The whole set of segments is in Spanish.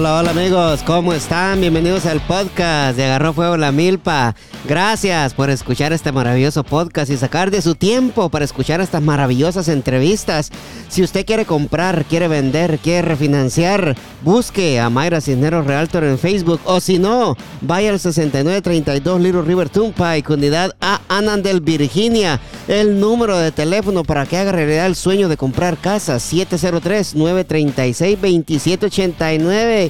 Hola, hola amigos, ¿cómo están? Bienvenidos al podcast de Agarró Fuego la Milpa. Gracias por escuchar este maravilloso podcast y sacar de su tiempo para escuchar estas maravillosas entrevistas. Si usted quiere comprar, quiere vender, quiere refinanciar, busque a Mayra Cisneros Realtor en Facebook o si no, vaya al 6932 Little River Turnpike, unidad A Anandel, Virginia. El número de teléfono para que haga realidad el sueño de comprar casa 703-936-2789.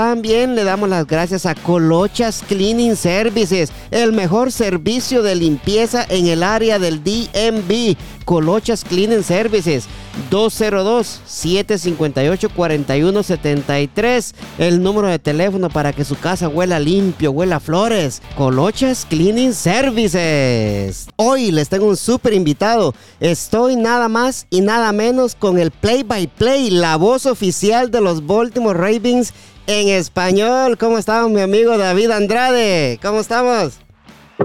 También le damos las gracias a Colochas Cleaning Services, el mejor servicio de limpieza en el área del DMV. Colochas Cleaning Services, 202-758-4173. El número de teléfono para que su casa huela limpio, huela flores. Colochas Cleaning Services. Hoy les tengo un súper invitado. Estoy nada más y nada menos con el play by play, la voz oficial de los Baltimore Ravens en español. ¿Cómo estamos, mi amigo David Andrade? ¿Cómo estamos?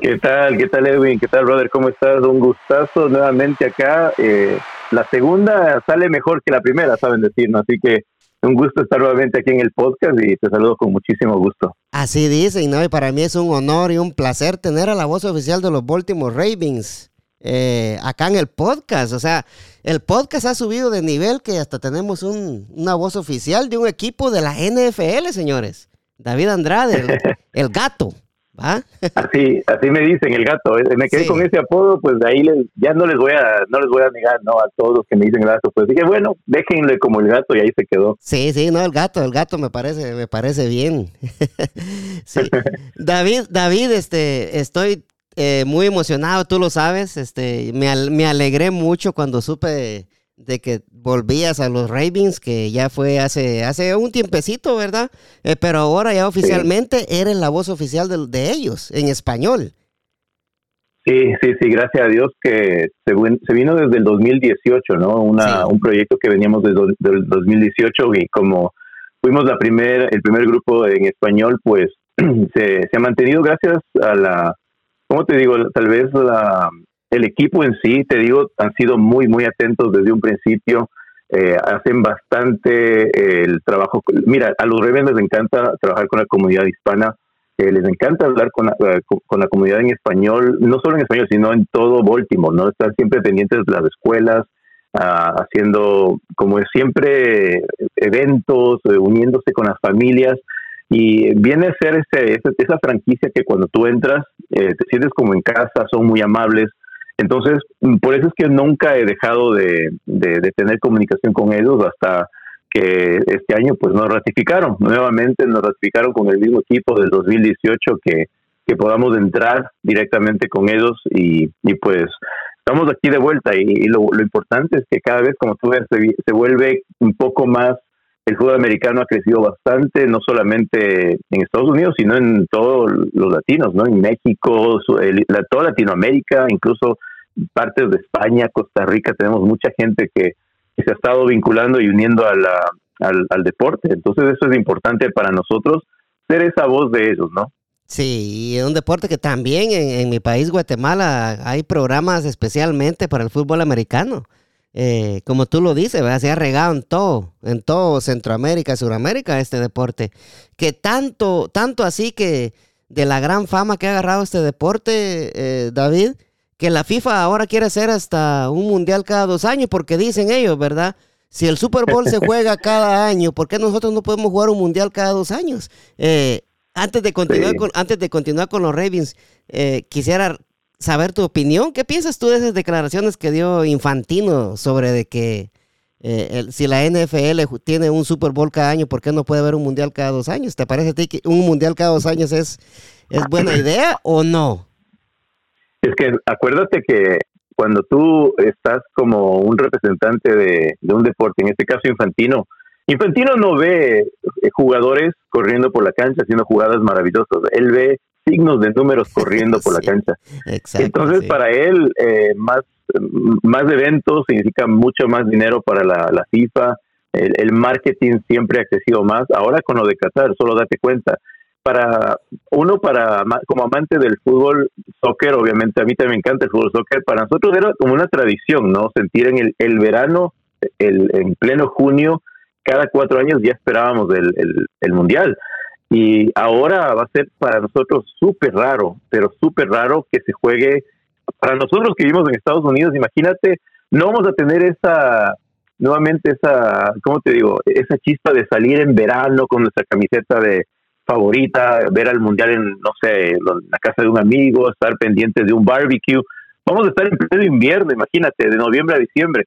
¿Qué tal? ¿Qué tal, Edwin? ¿Qué tal, brother? ¿Cómo estás? Un gustazo nuevamente acá. Eh, la segunda sale mejor que la primera, saben decirnos. Así que un gusto estar nuevamente aquí en el podcast y te saludo con muchísimo gusto. Así dicen, ¿no? Y para mí es un honor y un placer tener a la voz oficial de los Baltimore Ravens eh, acá en el podcast. O sea, el podcast ha subido de nivel que hasta tenemos una voz oficial de un equipo de la NFL, señores. David Andrade, el, gato. ¿va? Así, así me dicen el gato. Me quedé con ese apodo, pues de ahí ya no les voy a, no les voy a negar, ¿no? A todos los que me dicen gato. Pues dije, bueno, déjenle como el gato y ahí se quedó. Sí, sí, no, el gato, el gato me parece, me parece bien. David, David, este, estoy eh, muy emocionado, tú lo sabes. Este, me, me, alegré mucho cuando supe de que volvías a los Ravens, que ya fue hace, hace un tiempecito, ¿verdad? Eh, pero ahora ya oficialmente eres la voz oficial de, ellos, en español. Sí, sí, sí, gracias a Dios que se, vino desde el 2018, ¿no? Una, Un proyecto que veníamos desde el 2018 y como fuimos la primer, el primer grupo en español, pues se, se ha mantenido gracias a la ¿cómo te digo? Tal vez la, el equipo en sí, te digo, han sido muy, muy atentos desde un principio. Eh, hacen bastante eh, el trabajo. Mira, a los Ravens les encanta trabajar con la comunidad hispana. Eh, les encanta hablar con la, con la comunidad en español, no solo en español, sino en todo Baltimore, ¿no? Estar siempre pendientes de las escuelas, ah, haciendo, como siempre, eventos, uniéndose con las familias. Y viene a ser ese, esa franquicia que cuando tú entras eh, te sientes como en casa, son muy amables. Entonces, por eso es que nunca he dejado de, de, tener comunicación con ellos hasta que este año pues nos ratificaron. Nuevamente nos ratificaron con el mismo equipo del 2018 que, que podamos entrar directamente con ellos y, y pues estamos aquí de vuelta y, lo, lo, importante es que cada vez, como tú ves, se vuelve un poco más el fútbol americano ha crecido bastante, no solamente en Estados Unidos, sino en todos los latinos, ¿no? En México, la, toda Latinoamérica, incluso partes de España, Costa Rica, tenemos mucha gente que, se ha estado vinculando y uniendo a la, al, deporte. Entonces eso es importante para nosotros, ser esa voz de ellos, ¿no? Sí, y es un deporte que también en, en mi país, Guatemala, hay programas especialmente para el fútbol americano. Eh, como tú lo dices, se ha regado en todo, en todo Centroamérica, Suramérica este deporte. Que tanto, tanto así que de la gran fama que ha agarrado este deporte, eh, David, que la FIFA ahora quiere hacer hasta un mundial cada dos años, porque dicen ellos, ¿verdad? Si el Super Bowl se juega cada año, ¿por qué nosotros no podemos jugar un mundial cada dos años? Eh, antes, de continuar con, antes de continuar con los Ravens, quisiera saber tu opinión. ¿Qué piensas tú de esas declaraciones que dio Infantino sobre de que eh, si la NFL tiene un Super Bowl cada año, ¿por qué no puede haber un Mundial cada dos años? ¿Te parece a ti que un Mundial cada dos años es, es buena idea o no? Es que acuérdate que cuando tú estás como un representante de, de un deporte, en este caso Infantino, Infantino no ve eh, jugadores corriendo por la cancha haciendo jugadas maravillosas. Él ve signos de números corriendo por la cancha. Entonces, para él, eh, más, más eventos significa mucho más dinero para la, FIFA. El, marketing siempre ha crecido más. Ahora con lo de Qatar, solo date cuenta. Para uno, para como amante del fútbol, soccer, obviamente a mí también me encanta el fútbol soccer. Para nosotros era como una tradición, ¿no? Sentir en el, el verano, el, en pleno junio, cada cuatro años ya esperábamos el, el, Mundial. Y ahora va a ser para nosotros súper raro, pero súper raro que se juegue. Para nosotros que vivimos en Estados Unidos, imagínate, no vamos a tener esa, nuevamente esa, ¿cómo te digo? Esa chispa de salir en verano con nuestra camiseta de favorita, ver al mundial en, no sé, la casa de un amigo, estar pendientes de un barbecue. Vamos a estar en pleno invierno, imagínate, de noviembre a diciembre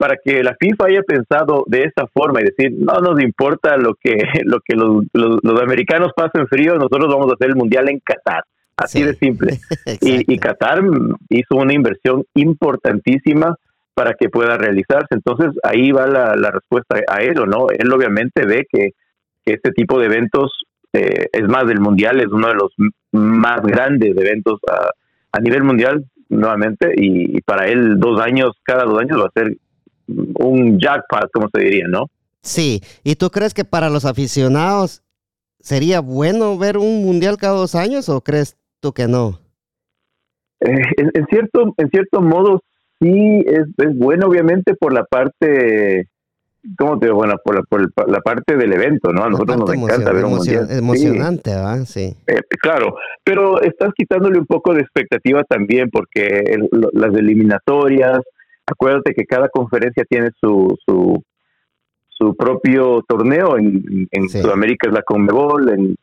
para que la FIFA haya pensado de esa forma y decir, no nos importa lo que, lo que los, los, americanos pasen frío, nosotros vamos a hacer el Mundial en Qatar. Así de simple. y, y, Qatar hizo una inversión importantísima para que pueda realizarse. Entonces ahí va la, la respuesta a ello, ¿no? Él obviamente ve que, este tipo de eventos, eh, es más, del Mundial es uno de los más grandes eventos a, a nivel mundial, nuevamente, y, y, para él dos años, cada dos años va a ser un jackpot, como se diría, ¿no? Sí, ¿y tú crees que para los aficionados sería bueno ver un mundial cada dos años o crees tú que no? Eh, en, cierto, en cierto modo sí es, es bueno, obviamente por la parte ¿cómo te digo? Bueno, por la, por la parte del evento, ¿no? A nosotros nos encanta ver un mundial. Emocionante, ¿verdad? Sí. Eh, claro, pero estás quitándole un poco de expectativa también porque las eliminatorias, acuérdate que cada conferencia tiene su, su, su propio torneo. En, en Sudamérica es la Conmebol, en,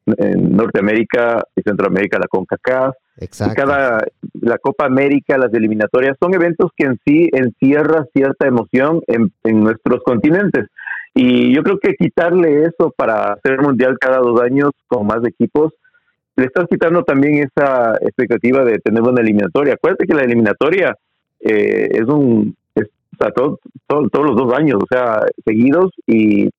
Norteamérica y Centroamérica la CONCACAF. Exacto. Y cada, la Copa América, las eliminatorias, son eventos que en sí encierra cierta emoción en, en nuestros continentes. Y yo creo que quitarle eso para hacer mundial cada dos años con más equipos, le estás quitando también esa expectativa de tener una eliminatoria. Acuérdate que la eliminatoria eh, es un, o sea, todos los dos años, o sea, seguidos y,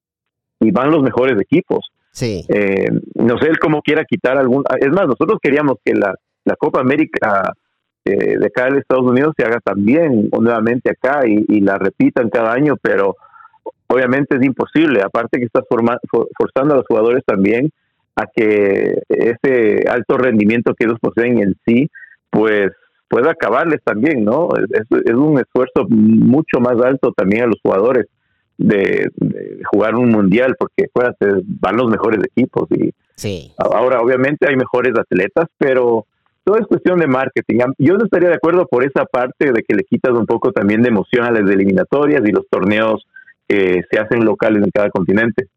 van los mejores equipos. Sí. Eh, no sé él cómo quiera quitar algún. Es más, nosotros queríamos que la, la Copa América eh, de acá en Estados Unidos se haga también nuevamente acá y, la repitan cada año, pero obviamente es imposible. Aparte que estás forzando a los jugadores también a que ese alto rendimiento que ellos poseen en sí, pues pueda acabarles también, ¿no? Es, es, un esfuerzo mucho más alto también a los jugadores de, jugar un mundial, porque acuérdate, van los mejores equipos y sí. ahora obviamente hay mejores atletas, pero todo es cuestión de marketing. Yo no estaría de acuerdo por esa parte de que le quitas un poco también de emoción a las eliminatorias y los torneos que se hacen locales en cada continente.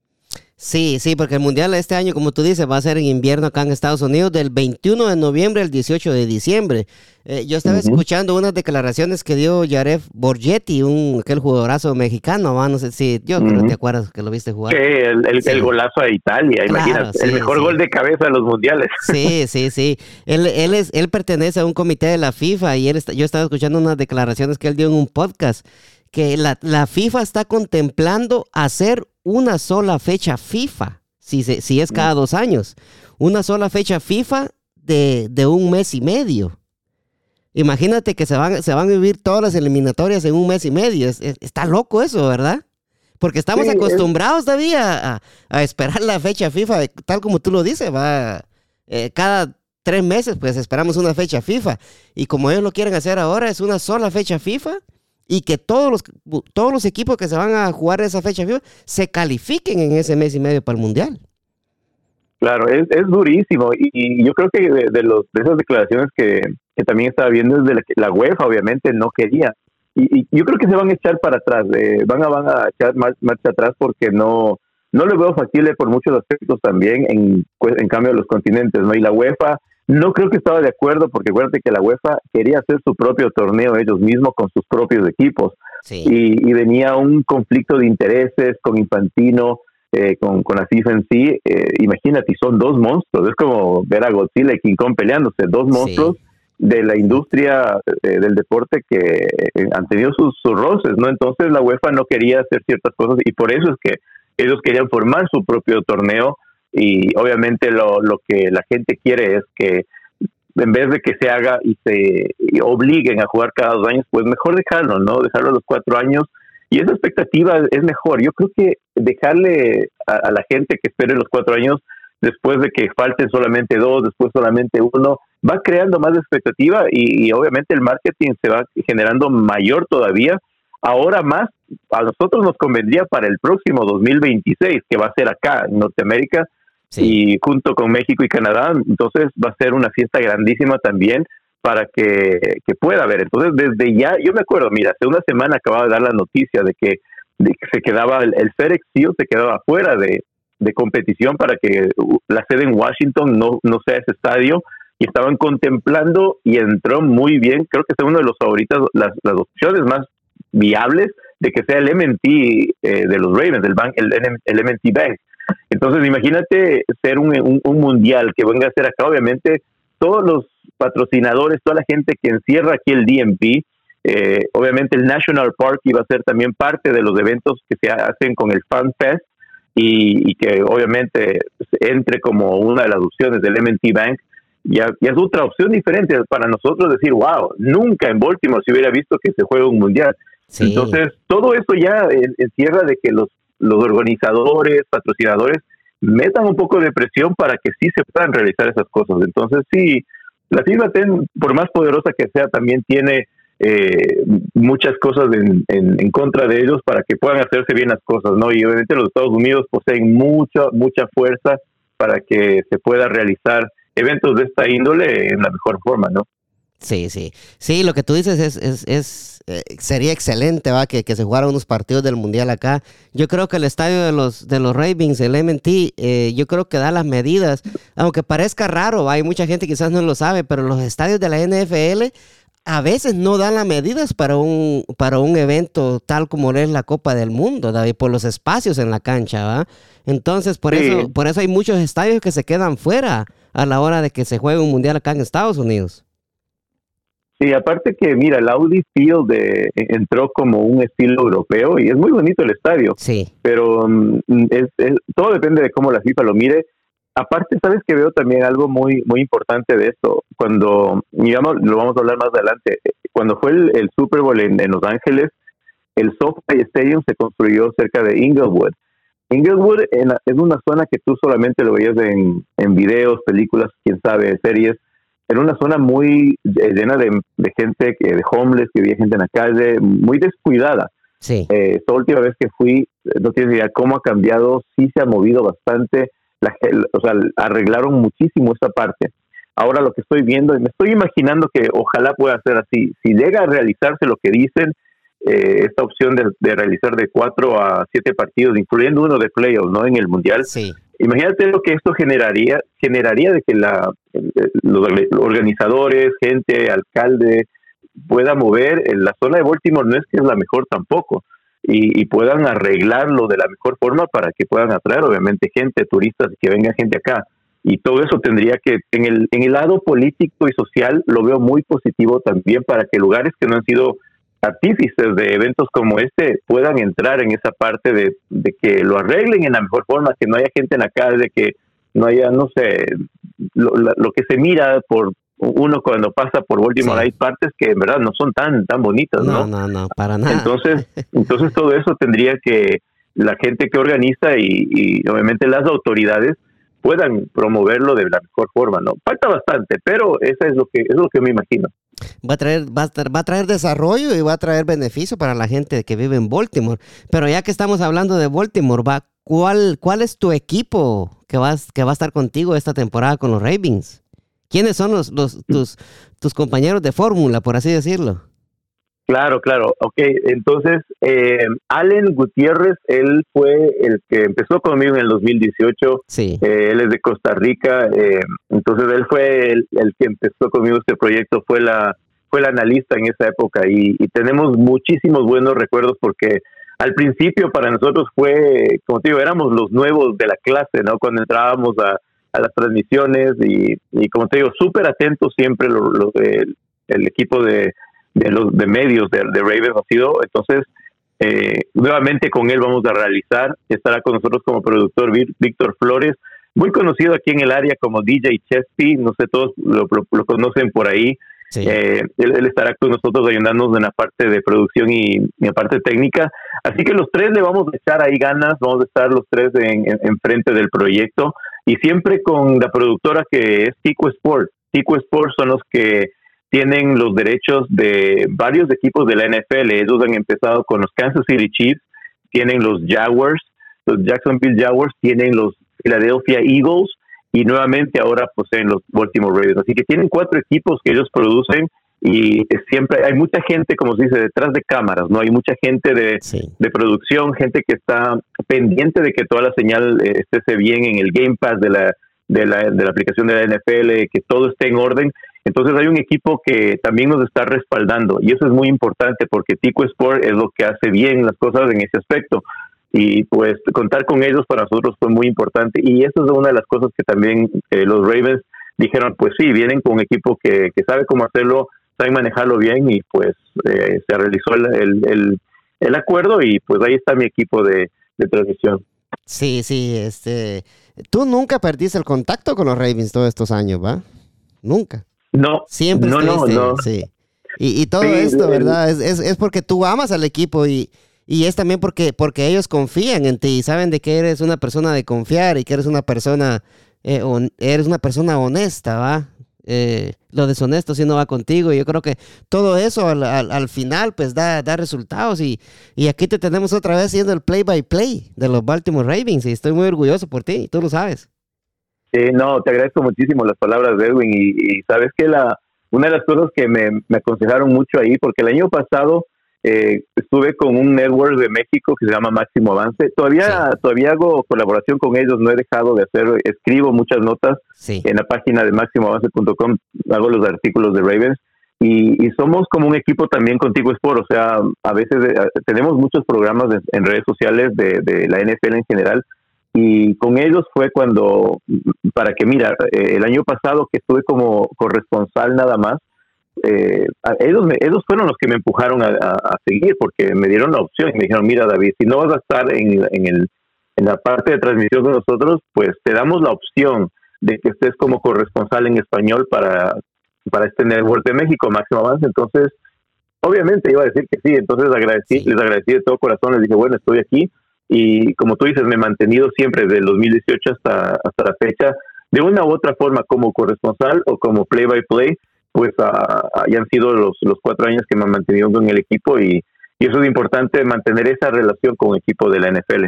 Sí, sí, porque el Mundial este año, como tú dices, va a ser en invierno acá en Estados Unidos del 21 de noviembre al 18 de diciembre. Eh, yo estaba escuchando unas declaraciones que dio Yaref Borgetti, un, aquel jugadorazo mexicano, no sé si, yo creo que te acuerdas que lo viste jugar. Sí, el, golazo a Italia, imagínate, el mejor gol de cabeza de los mundiales. Sí, sí, sí. Él, él, es, él pertenece a un comité de la FIFA y él yo estaba escuchando unas declaraciones que él dio en un podcast que la, la FIFA está contemplando hacer una sola fecha FIFA, si, si es cada dos años, una sola fecha FIFA de, de un mes y medio. Imagínate que se van, se van a vivir todas las eliminatorias en un mes y medio. está loco eso, ¿verdad? Porque estamos acostumbrados todavía a, a, esperar la fecha FIFA, tal como tú lo dices, va eh, cada tres meses, pues esperamos una fecha FIFA. Y como ellos lo quieren hacer ahora, es una sola fecha FIFA y que todos los, todos los equipos que se van a jugar esa fecha se califiquen en ese mes y medio para el Mundial. Claro, es, es durísimo y, yo creo que de, los, de esas declaraciones que, también estaba viendo desde la, la UEFA obviamente no quería y, yo creo que se van a echar para atrás, eh, van, a, van a echar marcha atrás porque no, no lo veo factible por muchos aspectos también en, en cambio de los continentes, ¿no? Y la UEFA no creo que estaba de acuerdo porque acuérdate que la UEFA quería hacer su propio torneo ellos mismos con sus propios equipos y, venía un conflicto de intereses con Infantino, eh, con, con la FIFA en sí. Eh, imagínate, son dos monstruos, es como ver a Godzilla y King Kong peleándose, dos monstruos de la industria eh, del deporte que han tenido sus, sus roces, ¿no? Entonces la UEFA no quería hacer ciertas cosas y por eso es que ellos querían formar su propio torneo y obviamente lo, lo que la gente quiere es que en vez de que se haga y se obliguen a jugar cada dos años, pues mejor dejarlo, ¿no? Dejarlo a los cuatro años. Y esa expectativa es mejor. Yo creo que dejarle a, la gente que espere los cuatro años, después de que falten solamente dos, después solamente uno, va creando más expectativa y, y obviamente el marketing se va generando mayor todavía ahora más a nosotros nos convendría para el próximo 2026, que va a ser acá en Norteamérica y junto con México y Canadá, entonces va a ser una fiesta grandísima también para que, pueda haber. Entonces, desde ya, yo me acuerdo, mira, hace una semana acababa de dar la noticia de que, se quedaba, el, el FedEx se quedaba fuera de, competición para que la sede en Washington no, no sea ese estadio y estaban contemplando y entró muy bien, creo que es uno de los favoritos, las, las opciones más viables de que sea el MNT eh, de los Ravens, el, bank, el, el MNT Bank. Entonces, imagínate ser un, un, mundial que venga a ser acá, obviamente, todos los patrocinadores, toda la gente que encierra aquí el DMP, eh, obviamente el National Park iba a ser también parte de los eventos que se hacen con el Fan Fest y, que obviamente entre como una de las opciones del MNT Bank. Ya, ya, es otra opción diferente para nosotros decir, wow, nunca en Baltimore se hubiera visto que se juega un mundial. Entonces, todo eso ya encierra de que los, los organizadores, patrocinadores, metan un poco de presión para que sí se puedan realizar esas cosas. Entonces, sí, la FIFA, por más poderosa que sea, también tiene eh, muchas cosas en, en, contra de ellos para que puedan hacerse bien las cosas, ¿no? Y obviamente los Estados Unidos poseen mucha, mucha fuerza para que se pueda realizar eventos de esta índole en la mejor forma, ¿no? Sí, sí. Sí, lo que tú dices es, es, es eh, sería excelente, va, que, que, se jugaran unos partidos del Mundial acá. Yo creo que el estadio de los, de los Ravens, el MT, eh, yo creo que da las medidas, aunque parezca raro, hay mucha gente quizás no lo sabe, pero los estadios de la NFL a veces no dan las medidas para un, para un evento tal como es la Copa del Mundo, David, por los espacios en la cancha, ¿va? Entonces, por, eso, por eso hay muchos estadios que se quedan fuera a la hora de que se juegue un Mundial acá en Estados Unidos. Sí, aparte que, mira, el Audi Field de, eh, entró como un estilo europeo y es muy bonito el estadio. Sí. Pero mm, es, todo depende de cómo la FIFA lo mire. Aparte, sabes que veo también algo muy muy importante de esto. Cuando, digamos, lo vamos a hablar más adelante, cuando fue el, Super Bowl en, Los Ángeles, el SoFi Stadium se construyó cerca de Inglewood. Inglewood es una zona que tú solamente lo veías en, en videos, películas, quién sabe, series era una zona muy eh, llena de, gente, de homeless, que había gente en la calle, muy descuidada. Sí. Eh, esta última vez que fui, no tienes idea cómo ha cambiado, sí se ha movido bastante, la, o sea, arreglaron muchísimo esta parte. Ahora lo que estoy viendo, me estoy imaginando que ojalá pueda ser así. Si llega a realizarse lo que dicen, eh, esta opción de, de, realizar de cuatro a siete partidos, incluyendo uno de playoffs, ¿no? En el Mundial. Sí. Imagínate lo que esto generaría, generaría de que la, los organizadores, gente, alcalde, pueda mover. La zona de Baltimore no es que es la mejor tampoco. Y, puedan arreglarlo de la mejor forma para que puedan atraer, obviamente, gente, turistas, que venga gente acá. Y todo eso tendría que, en el, en el lado político y social, lo veo muy positivo también para que lugares que no han sido artífices de eventos como este puedan entrar en esa parte de, que lo arreglen en la mejor forma, que no haya gente en la calle, que no haya, no sé, lo, que se mira por uno cuando pasa por Baltimore hay partes que en verdad no son tan tan bonitas, ¿no? No, no, no, para nada. Entonces, entonces todo eso tendría que la gente que organiza y, y obviamente las autoridades puedan promoverlo de la mejor forma, ¿no? Falta bastante, pero eso es lo que es lo que me imagino. Va a traer va a, va a traer desarrollo y va a traer beneficio para la gente que vive en Baltimore. Pero ya que estamos hablando de Baltimore, va ¿cuál cuál es tu equipo que vas que va a estar contigo esta temporada con los Ravens? ¿Quiénes son los, los tus tus compañeros de fórmula, por así decirlo? Claro, claro. Ok, entonces, eh, Allen Gutiérrez, él fue el que empezó conmigo en el 2018. Sí. Eh, él es de Costa Rica. Eh, entonces, él fue el, que empezó conmigo este proyecto, fue la fue el analista en esa época y, tenemos muchísimos buenos recuerdos porque al principio para nosotros fue, como te digo, éramos los nuevos de la clase, ¿no? Cuando entrábamos a, las transmisiones y, como te digo, súper atentos siempre el equipo de de los de medios de, de Ravens ha sido. Entonces, eh, nuevamente con él vamos a realizar. Estará con nosotros como productor Víctor Flores, muy conocido aquí en el área como DJ Chespi. No sé, todos lo, conocen por ahí. Eh, él, estará con nosotros ayudándonos en la parte de producción y, en la parte técnica. Así que los tres le vamos a echar ahí ganas, vamos a estar los tres en, en, frente del proyecto y siempre con la productora que es Tico Sport. Tico Sport son los que tienen los derechos de varios equipos de la NFL. Ellos han empezado con los Kansas City Chiefs, tienen los Jaguars, los Jacksonville Jaguars, tienen los Philadelphia Eagles y nuevamente ahora poseen los Baltimore Ravens. Así que tienen cuatro equipos que ellos producen y siempre hay mucha gente, como se dice, detrás de cámaras, ¿no? Hay mucha gente de, de producción, gente que está pendiente de que toda la señal eh, esté bien en el Game Pass de la, de la, de la aplicación de la NFL, que todo esté en orden. Entonces hay un equipo que también nos está respaldando y eso es muy importante porque Tico Sport es lo que hace bien las cosas en ese aspecto y pues contar con ellos para nosotros fue muy importante y eso es una de las cosas que también eh, los Ravens dijeron pues sí, vienen con un equipo que, que sabe cómo hacerlo, saben manejarlo bien y pues eh, se realizó el, el, el, acuerdo y pues ahí está mi equipo de, de transmisión. Sí, sí, este, tú nunca perdiste el contacto con los Ravens todos estos años, ¿va? Nunca. No. Siempre no, no, no. Sí. Y, y todo esto, ¿verdad? Es, es, es, porque tú amas al equipo y, y es también porque, porque ellos confían en ti y saben de que eres una persona de confiar y que eres una persona, eh, eres una persona honesta, ¿va? Eh, lo deshonesto si no va contigo. Y yo creo que todo eso al, al, final pues da, da resultados y, y, aquí te tenemos otra vez siendo el play by play de los Baltimore Ravens y estoy muy orgulloso por ti, tú lo sabes. Sí, no, te agradezco muchísimo las palabras de Edwin y, sabes que la una de las cosas que me, me aconsejaron mucho ahí, porque el año pasado eh, estuve con un network de México que se llama Máximo Avance. Todavía, todavía hago colaboración con ellos, no he dejado de hacer, escribo muchas notas en la página de máximoavance.com, hago los artículos de Ravens. Y, somos como un equipo también contigo Sport, o sea, a veces eh, tenemos muchos programas en redes sociales de, de, la NFL en general, y con ellos fue cuando, para que mira, eh, el año pasado que estuve como corresponsal nada más, eh, ellos, ellos fueron los que me empujaron a, seguir porque me dieron la opción y me dijeron, mira David, si no vas a estar en, en, el, en la parte de transmisión de nosotros, pues te damos la opción de que estés como corresponsal en español para, para este network de México, Máximo Avance. Entonces, obviamente iba a decir que sí, entonces agradecí, les agradecí de todo corazón, les dije, bueno, estoy aquí y como tú dices, me he mantenido siempre desde el 2018 hasta, hasta la fecha, de una u otra forma como corresponsal o como play-by-play, play pues hayan sido los, los cuatro años que me han mantenido con el equipo y, eso es importante, mantener esa relación con el equipo de la NFL.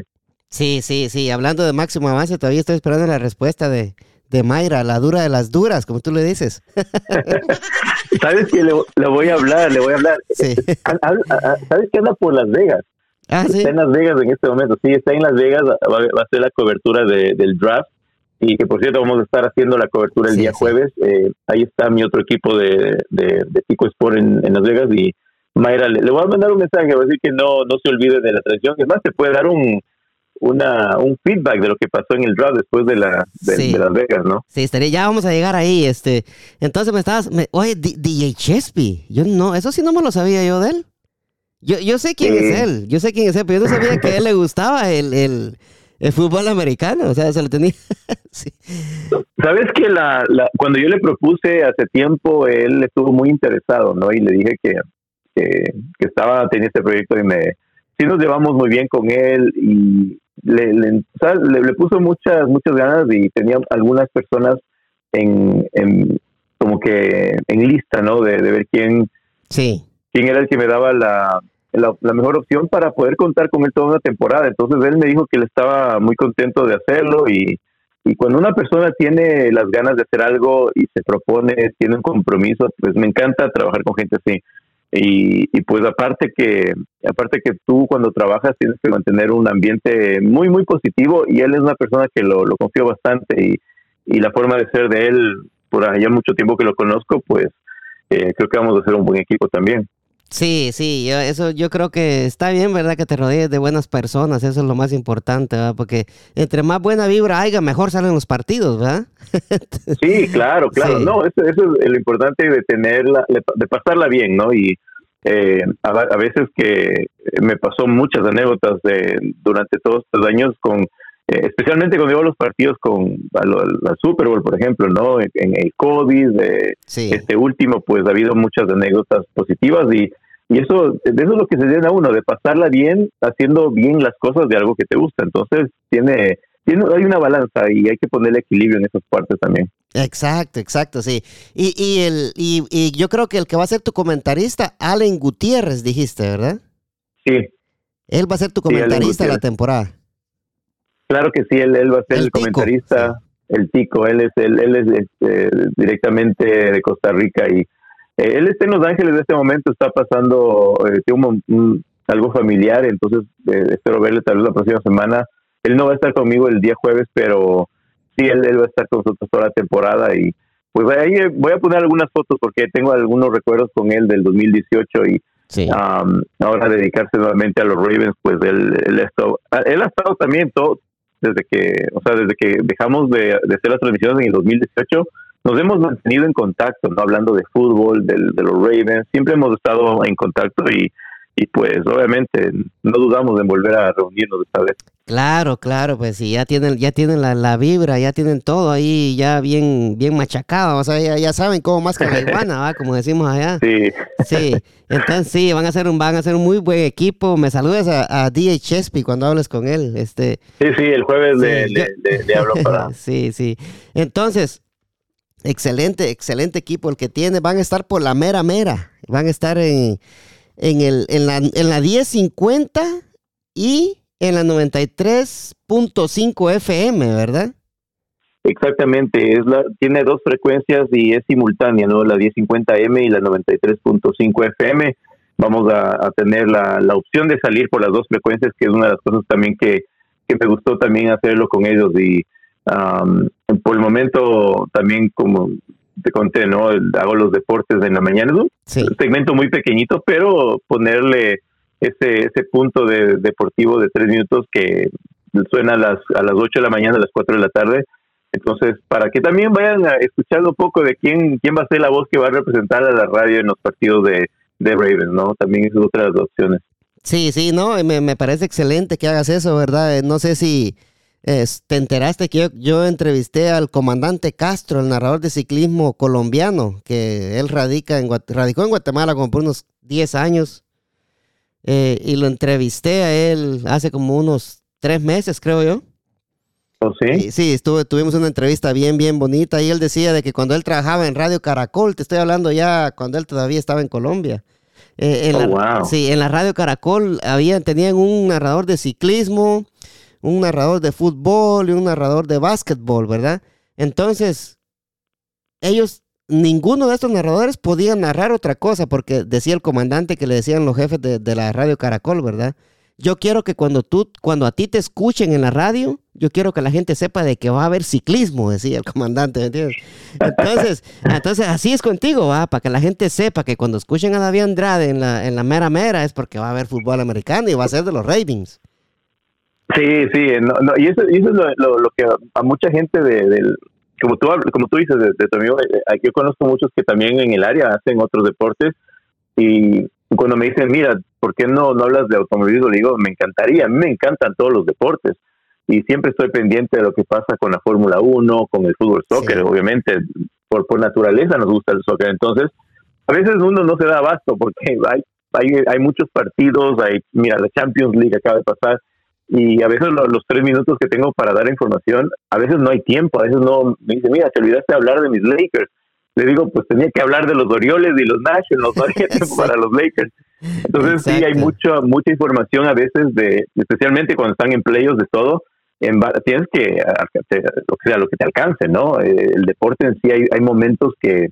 Sí, sí, sí. Hablando de máximo avance, todavía estoy esperando la respuesta de, de Mayra, la dura de las duras, como tú le dices. Sabes que le, voy a hablar, le voy a hablar. Sí. Sabes que anda por Las Vegas. Ah, está en Las Vegas en este momento. Sí, está en Las Vegas, va, va a hacer la cobertura de, del draft y que por cierto vamos a estar haciendo la cobertura el día jueves. Eh, ahí está mi otro equipo de, de, de Tico Sport en, en, Las Vegas y Mayra, le, voy a mandar un mensaje, voy a decir que no, no se olvide de la tradición, que más te puede dar un, una, un feedback de lo que pasó en el draft después de, la, de, Las Vegas, ¿no? Sí, estaría, ya vamos a llegar ahí. este Entonces me estabas, oye, DJ Chespi, yo no, eso sí no me lo sabía yo de él. Yo, yo sé quién es él, yo sé quién es él, pero yo no sabía que a él le gustaba el, el el fútbol americano, o sea, se lo tenía. Sabes que la, cuando yo le propuse hace tiempo, él estuvo muy interesado, ¿no? Y le dije que, que, estaba teniendo este proyecto y me, sí nos llevamos muy bien con él y le, le, puso muchas, muchas ganas y tenía algunas personas en, en como que en lista, ¿no? De, de ver quién, sí. quién era el que me daba la, la, mejor opción para poder contar con él toda una temporada. Entonces él me dijo que él estaba muy contento de hacerlo y, y cuando una persona tiene las ganas de hacer algo y se propone, tiene un compromiso, pues me encanta trabajar con gente así. Y, y, pues aparte que aparte que tú cuando trabajas tienes que mantener un ambiente muy muy positivo y él es una persona que lo, lo confío bastante y, y la forma de ser de él por allá mucho tiempo que lo conozco pues eh, creo que vamos a hacer un buen equipo también. Sí, sí, yo, eso yo creo que está bien, ¿verdad? Que te rodees de buenas personas, eso es lo más importante, ¿verdad? Porque entre más buena vibra haya, mejor salen los partidos, ¿verdad? sí, claro, claro, no, eso, es lo importante de tenerla, de pasarla bien, ¿no? Y eh, a, veces que me pasó muchas anécdotas de, durante todos estos años con, eh, especialmente cuando iba a los partidos con la Super Bowl, por ejemplo, ¿no? En, el COVID, de este último, pues ha habido muchas anécdotas positivas y y eso, de eso es lo que se llena uno, de pasarla bien, haciendo bien las cosas de algo que te gusta. Entonces, tiene, hay una balanza y hay que ponerle equilibrio en esas partes también. Exacto, exacto, sí. Y, y, el, y, y yo creo que el que va a ser tu comentarista, Allen Gutiérrez, dijiste, ¿verdad? Sí. Él va a ser tu comentarista de la temporada. Claro que sí, él, él va a ser el, comentarista, el tico, él es, él, él es este, directamente de Costa Rica y eh, él está en Los Ángeles en este momento, está pasando eh, un, algo familiar, entonces eh, espero verle tal vez la próxima semana. Él no va a estar conmigo el día jueves, pero sí, él, va a estar con nosotros toda la temporada y pues ahí voy a poner algunas fotos porque tengo algunos recuerdos con él del 2018 y ahora dedicarse nuevamente a los Ravens, pues él, él, ha estado, él ha estado también todo, desde que, o sea, desde que dejamos de, hacer las transmisiones en el 2018, nos hemos mantenido en contacto, ¿no? Hablando de fútbol, de, de los Ravens, siempre hemos estado en contacto y, y pues obviamente no dudamos en volver a reunirnos esta vez. Claro, claro, pues sí, ya tienen, ya tienen la, la vibra, ya tienen todo ahí ya bien, bien machacado, o sea, ya, ya saben cómo más que la iguana, ¿va? como decimos allá. Sí. Sí, entonces sí, van a ser un, van a ser un muy buen equipo. Me saludes a, a DJ Chespi cuando hables con él. Este. Sí, sí, el jueves de, de, hablo para. sí, sí. Entonces, excelente, excelente equipo el que tiene. Van a estar por la mera mera. Van a estar en, en, el, en la, en la 1050 y en la 93.5 FM, ¿verdad? Exactamente, es la, tiene dos frecuencias y es simultánea, ¿no? La 1050M y la 93.5 FM. Vamos a, tener la, la, opción de salir por las dos frecuencias, que es una de las cosas también que, que me gustó también hacerlo con ellos. Y por el momento también, como te conté, ¿no? Hago los deportes en la mañana, un segmento muy pequeñito, pero ponerle ese, ese punto de deportivo de tres minutos que suena a las, a las 8 de la mañana, a las 4 de la tarde. Entonces, para que también vayan a escuchar un poco de quién, quién va a ser la voz que va a representar a la radio en los partidos de, de Ravens, ¿no? También es otra de las opciones. Sí, sí, no, me, me parece excelente que hagas eso, ¿verdad? No sé si te enteraste que yo, entrevisté al comandante Castro, el narrador de ciclismo colombiano, que él radica en, radicó en Guatemala como por unos 10 años. Eh, y lo entrevisté a él hace como unos tres meses, creo yo. ¿Oh, sí? sí, estuve, tuvimos una entrevista bien, bien bonita y él decía de que cuando él trabajaba en Radio Caracol, te estoy hablando ya cuando él todavía estaba en Colombia. Eh, en oh, Sí, en la Radio Caracol habían, tenían un narrador de ciclismo, un narrador de fútbol y un narrador de básquetbol, ¿verdad? Entonces, ellos, ninguno de estos narradores podía narrar otra cosa, porque decía el comandante que le decían los jefes de, la radio Caracol, ¿verdad? Yo quiero que cuando tú, cuando a ti te escuchen en la radio, yo quiero que la gente sepa de que va a haber ciclismo, decía el comandante, ¿me entiendes? Entonces, entonces así es contigo, va, para que la gente sepa que cuando escuchen a David Andrade en la, en la mera mera es porque va a haber fútbol americano y va a ser de los ratings. Sí, sí, no, no, y eso, eso es lo, que a mucha gente de, del, como tú, como tú dices, de, tu amigo, eh, yo conozco muchos que también en el área hacen otros deportes y cuando me dicen, mira, ¿por qué no, no hablas de automovilismo? Le digo, me encantaría, a mí me encantan todos los deportes y siempre estoy pendiente de lo que pasa con la Fórmula 1, con el fútbol soccer, obviamente, por, por naturaleza nos gusta el soccer, entonces a veces uno no se da abasto porque hay, hay, hay muchos partidos, hay, mira, la Champions League acaba de pasar, y a veces los, tres minutos que tengo para dar información, a veces no hay tiempo, a veces no, me dice, mira, te olvidaste de hablar de mis Lakers. Le digo, pues tenía que hablar de los Orioles y los Nationals, no había tiempo para los Lakers. Entonces sí, hay mucha mucha información a veces, de especialmente cuando están en playoffs de todo, en, tienes que, o sea, lo que te alcance, ¿no? Eh, el deporte en sí hay, hay momentos que,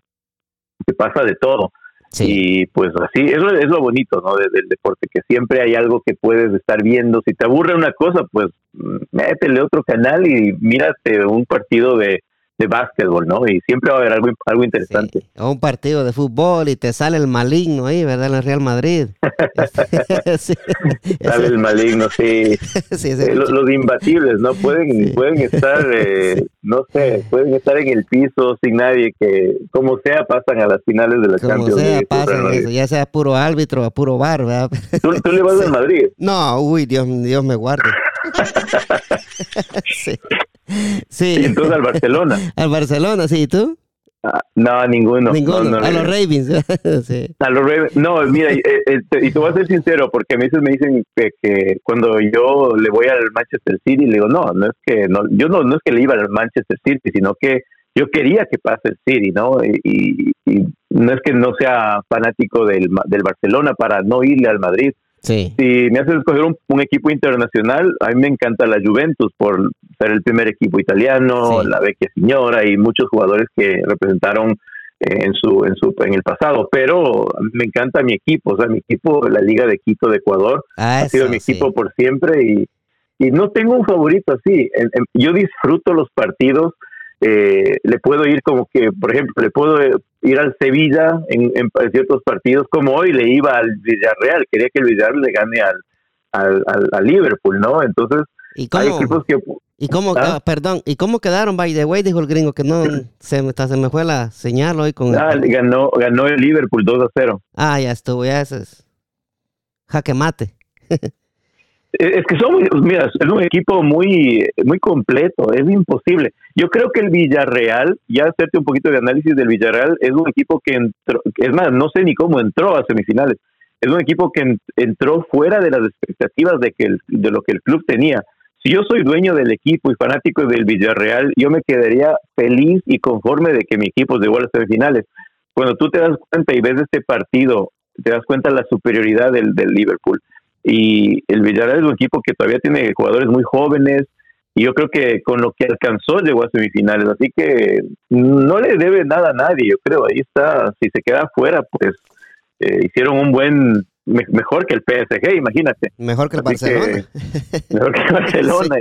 que pasa de todo. Y pues así, eso es lo bonito, ¿no? Del, deporte, que siempre hay algo que puedes estar viendo. Si te aburre una cosa, pues mm, métele otro canal y mírate un partido de, de básquetbol, ¿no? Y siempre va a haber algo, algo interesante. O un partido de fútbol y te sale el maligno ahí, ¿verdad? En el Real Madrid. Sale el maligno, sí. Eh, los, imbatibles, ¿no? Pueden, pueden estar, eh, no sé, pueden estar en el piso sin nadie que, como sea, pasan a las finales de la como Champions sea, pasan eso, ya sea puro árbitro o puro bar, ¿verdad? ¿Tú, le vas al Madrid? No, uy, Dios, Dios me guarde. sí. Sí. entonces al Barcelona. al Barcelona, sí, ¿y tú? Ah, no, ninguno. Ninguno. a los Ravens. A los Ravens. No, mira, eh, eh, y te voy a ser sincero, porque a veces me dicen que, cuando yo le voy al Manchester City, le digo, no, no es que, no, yo no, no es que le iba al Manchester City, sino que yo quería que pase el City, ¿no? Y, no es que no sea fanático del, del Barcelona para no irle al Madrid. Sí. Si me haces escoger un, equipo internacional, a mí me encanta la Juventus por ser el primer equipo italiano, la vecchia señora y muchos jugadores que representaron en su en su en el pasado, pero me encanta mi equipo, o sea, mi equipo, la Liga de Quito de Ecuador, ha sido mi equipo por siempre y, y no tengo un favorito así. yo disfruto los partidos eh, le puedo ir como que, por ejemplo, le puedo ir al Sevilla en, ciertos partidos, como hoy le iba al Villarreal, quería que el Villarreal le gane al, al, Liverpool, ¿no? Entonces, ¿Y cómo, hay equipos que... ¿Y cómo, ¿Ah? perdón, ¿y cómo quedaron, by the way? Dijo el gringo que no, se, se me fue la señal hoy con... Ah, ganó, ganó el Liverpool 2 a 0. Ah, ya estuvo, ya ese es jaque mate. Es que son, mira, es un equipo muy, muy completo, es imposible. Yo creo que el Villarreal, ya hacerte un poquito de análisis del Villarreal, es un equipo que entró, es más, no sé ni cómo entró a semifinales. Es un equipo que entró fuera de las expectativas de, que de lo que el club tenía. Si yo soy dueño del equipo y fanático del Villarreal, yo me quedaría feliz y conforme de que mi equipo llegó a las semifinales. Cuando tú te das cuenta y ves este partido, te das cuenta de la superioridad del, del Liverpool y el Villarreal es un equipo que todavía tiene jugadores muy jóvenes y yo creo que con lo que alcanzó llegó a semifinales, así que no le debe nada a nadie, yo creo, ahí está, si se queda afuera, pues eh, hicieron un buen, mejor que el PSG, imagínate. Mejor que el Barcelona. mejor que el Barcelona.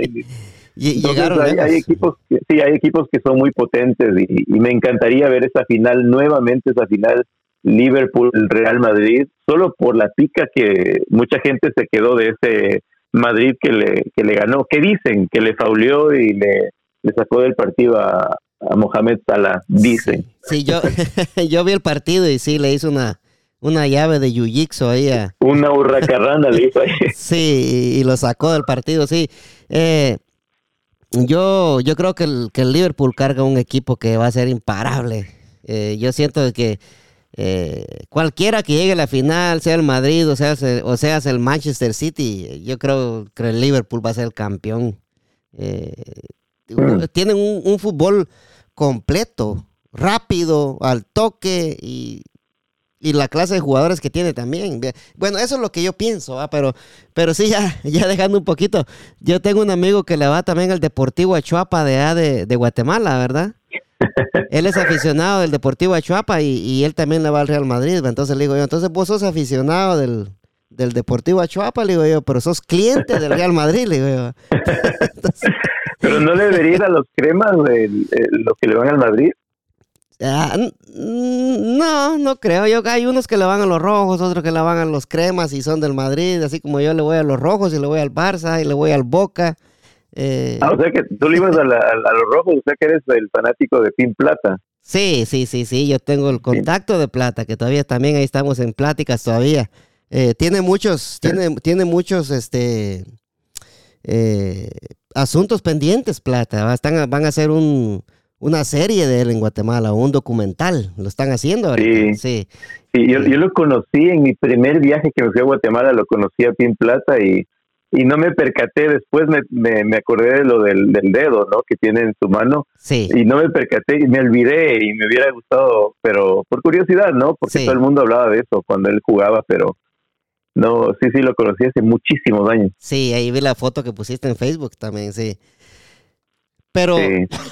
Y, llegaron hay, equipos que, sí, hay equipos que son muy potentes y, y me encantaría ver esa final nuevamente, esa final Liverpool, Real Madrid, solo por la pica que mucha gente se quedó de ese Madrid que le, que le ganó. ¿Qué dicen? Que le fauleó y le, le sacó del partido a, Mohamed Salah, dicen. Sí, yo, yo vi el partido y sí, le hizo una, una llave de Jiu-Jitsu ahí a... Una hurracarrana le hizo ahí. Sí, y lo sacó del partido, sí. Eh, yo, yo creo que el, que el Liverpool carga un equipo que va a ser imparable. Eh, yo siento que eh, cualquiera que llegue a la final, sea el Madrid o sea, o sea el Manchester City, yo creo que el Liverpool va a ser el campeón. Eh. Tienen un, fútbol completo, rápido, al toque y, la clase de jugadores que tiene también. Bueno, eso es lo que yo pienso, pero, pero sí, ya, ya dejando un poquito. Yo tengo un amigo que le va también al Deportivo Achuapa de, de, de Guatemala, ¿verdad? Él es aficionado del Deportivo Achuapa y, él también le va al Real Madrid. Entonces le digo yo, entonces vos sos aficionado del, Deportivo Achuapa, le digo yo, pero sos cliente del Real Madrid, le digo yo. pero no le debería ir a los cremas los que le van al Madrid. Ah, no, no creo. Yo hay unos que le van a los rojos, otros que le van a los cremas y son del Madrid, así como yo le voy a los rojos y le voy al Barça y le voy al Boca. Eh, ah, o sea que tú le ibas a, los rojos, o sea que eres el fanático de Pin Plata. Sí, sí, sí, sí, yo tengo el contacto de Plata, que todavía también ahí estamos en pláticas todavía. Eh, tiene muchos, tiene, tiene muchos, este, eh, asuntos pendientes, Plata. Están, van a hacer un, una serie de él en Guatemala, un documental, lo están haciendo Sí, sí. yo, yo, lo conocí en mi primer viaje que me fui a Guatemala, lo conocí a Pin Plata y y no me percaté, después me, me, acordé de lo del, dedo, ¿no? Que tiene en su mano. Sí. Y no me percaté y me olvidé y me hubiera gustado, pero por curiosidad, ¿no? Porque todo el mundo hablaba de eso cuando él jugaba, pero no, sí, sí, lo conocí hace muchísimos años. Sí, ahí vi la foto que pusiste en Facebook también, sí. Pero,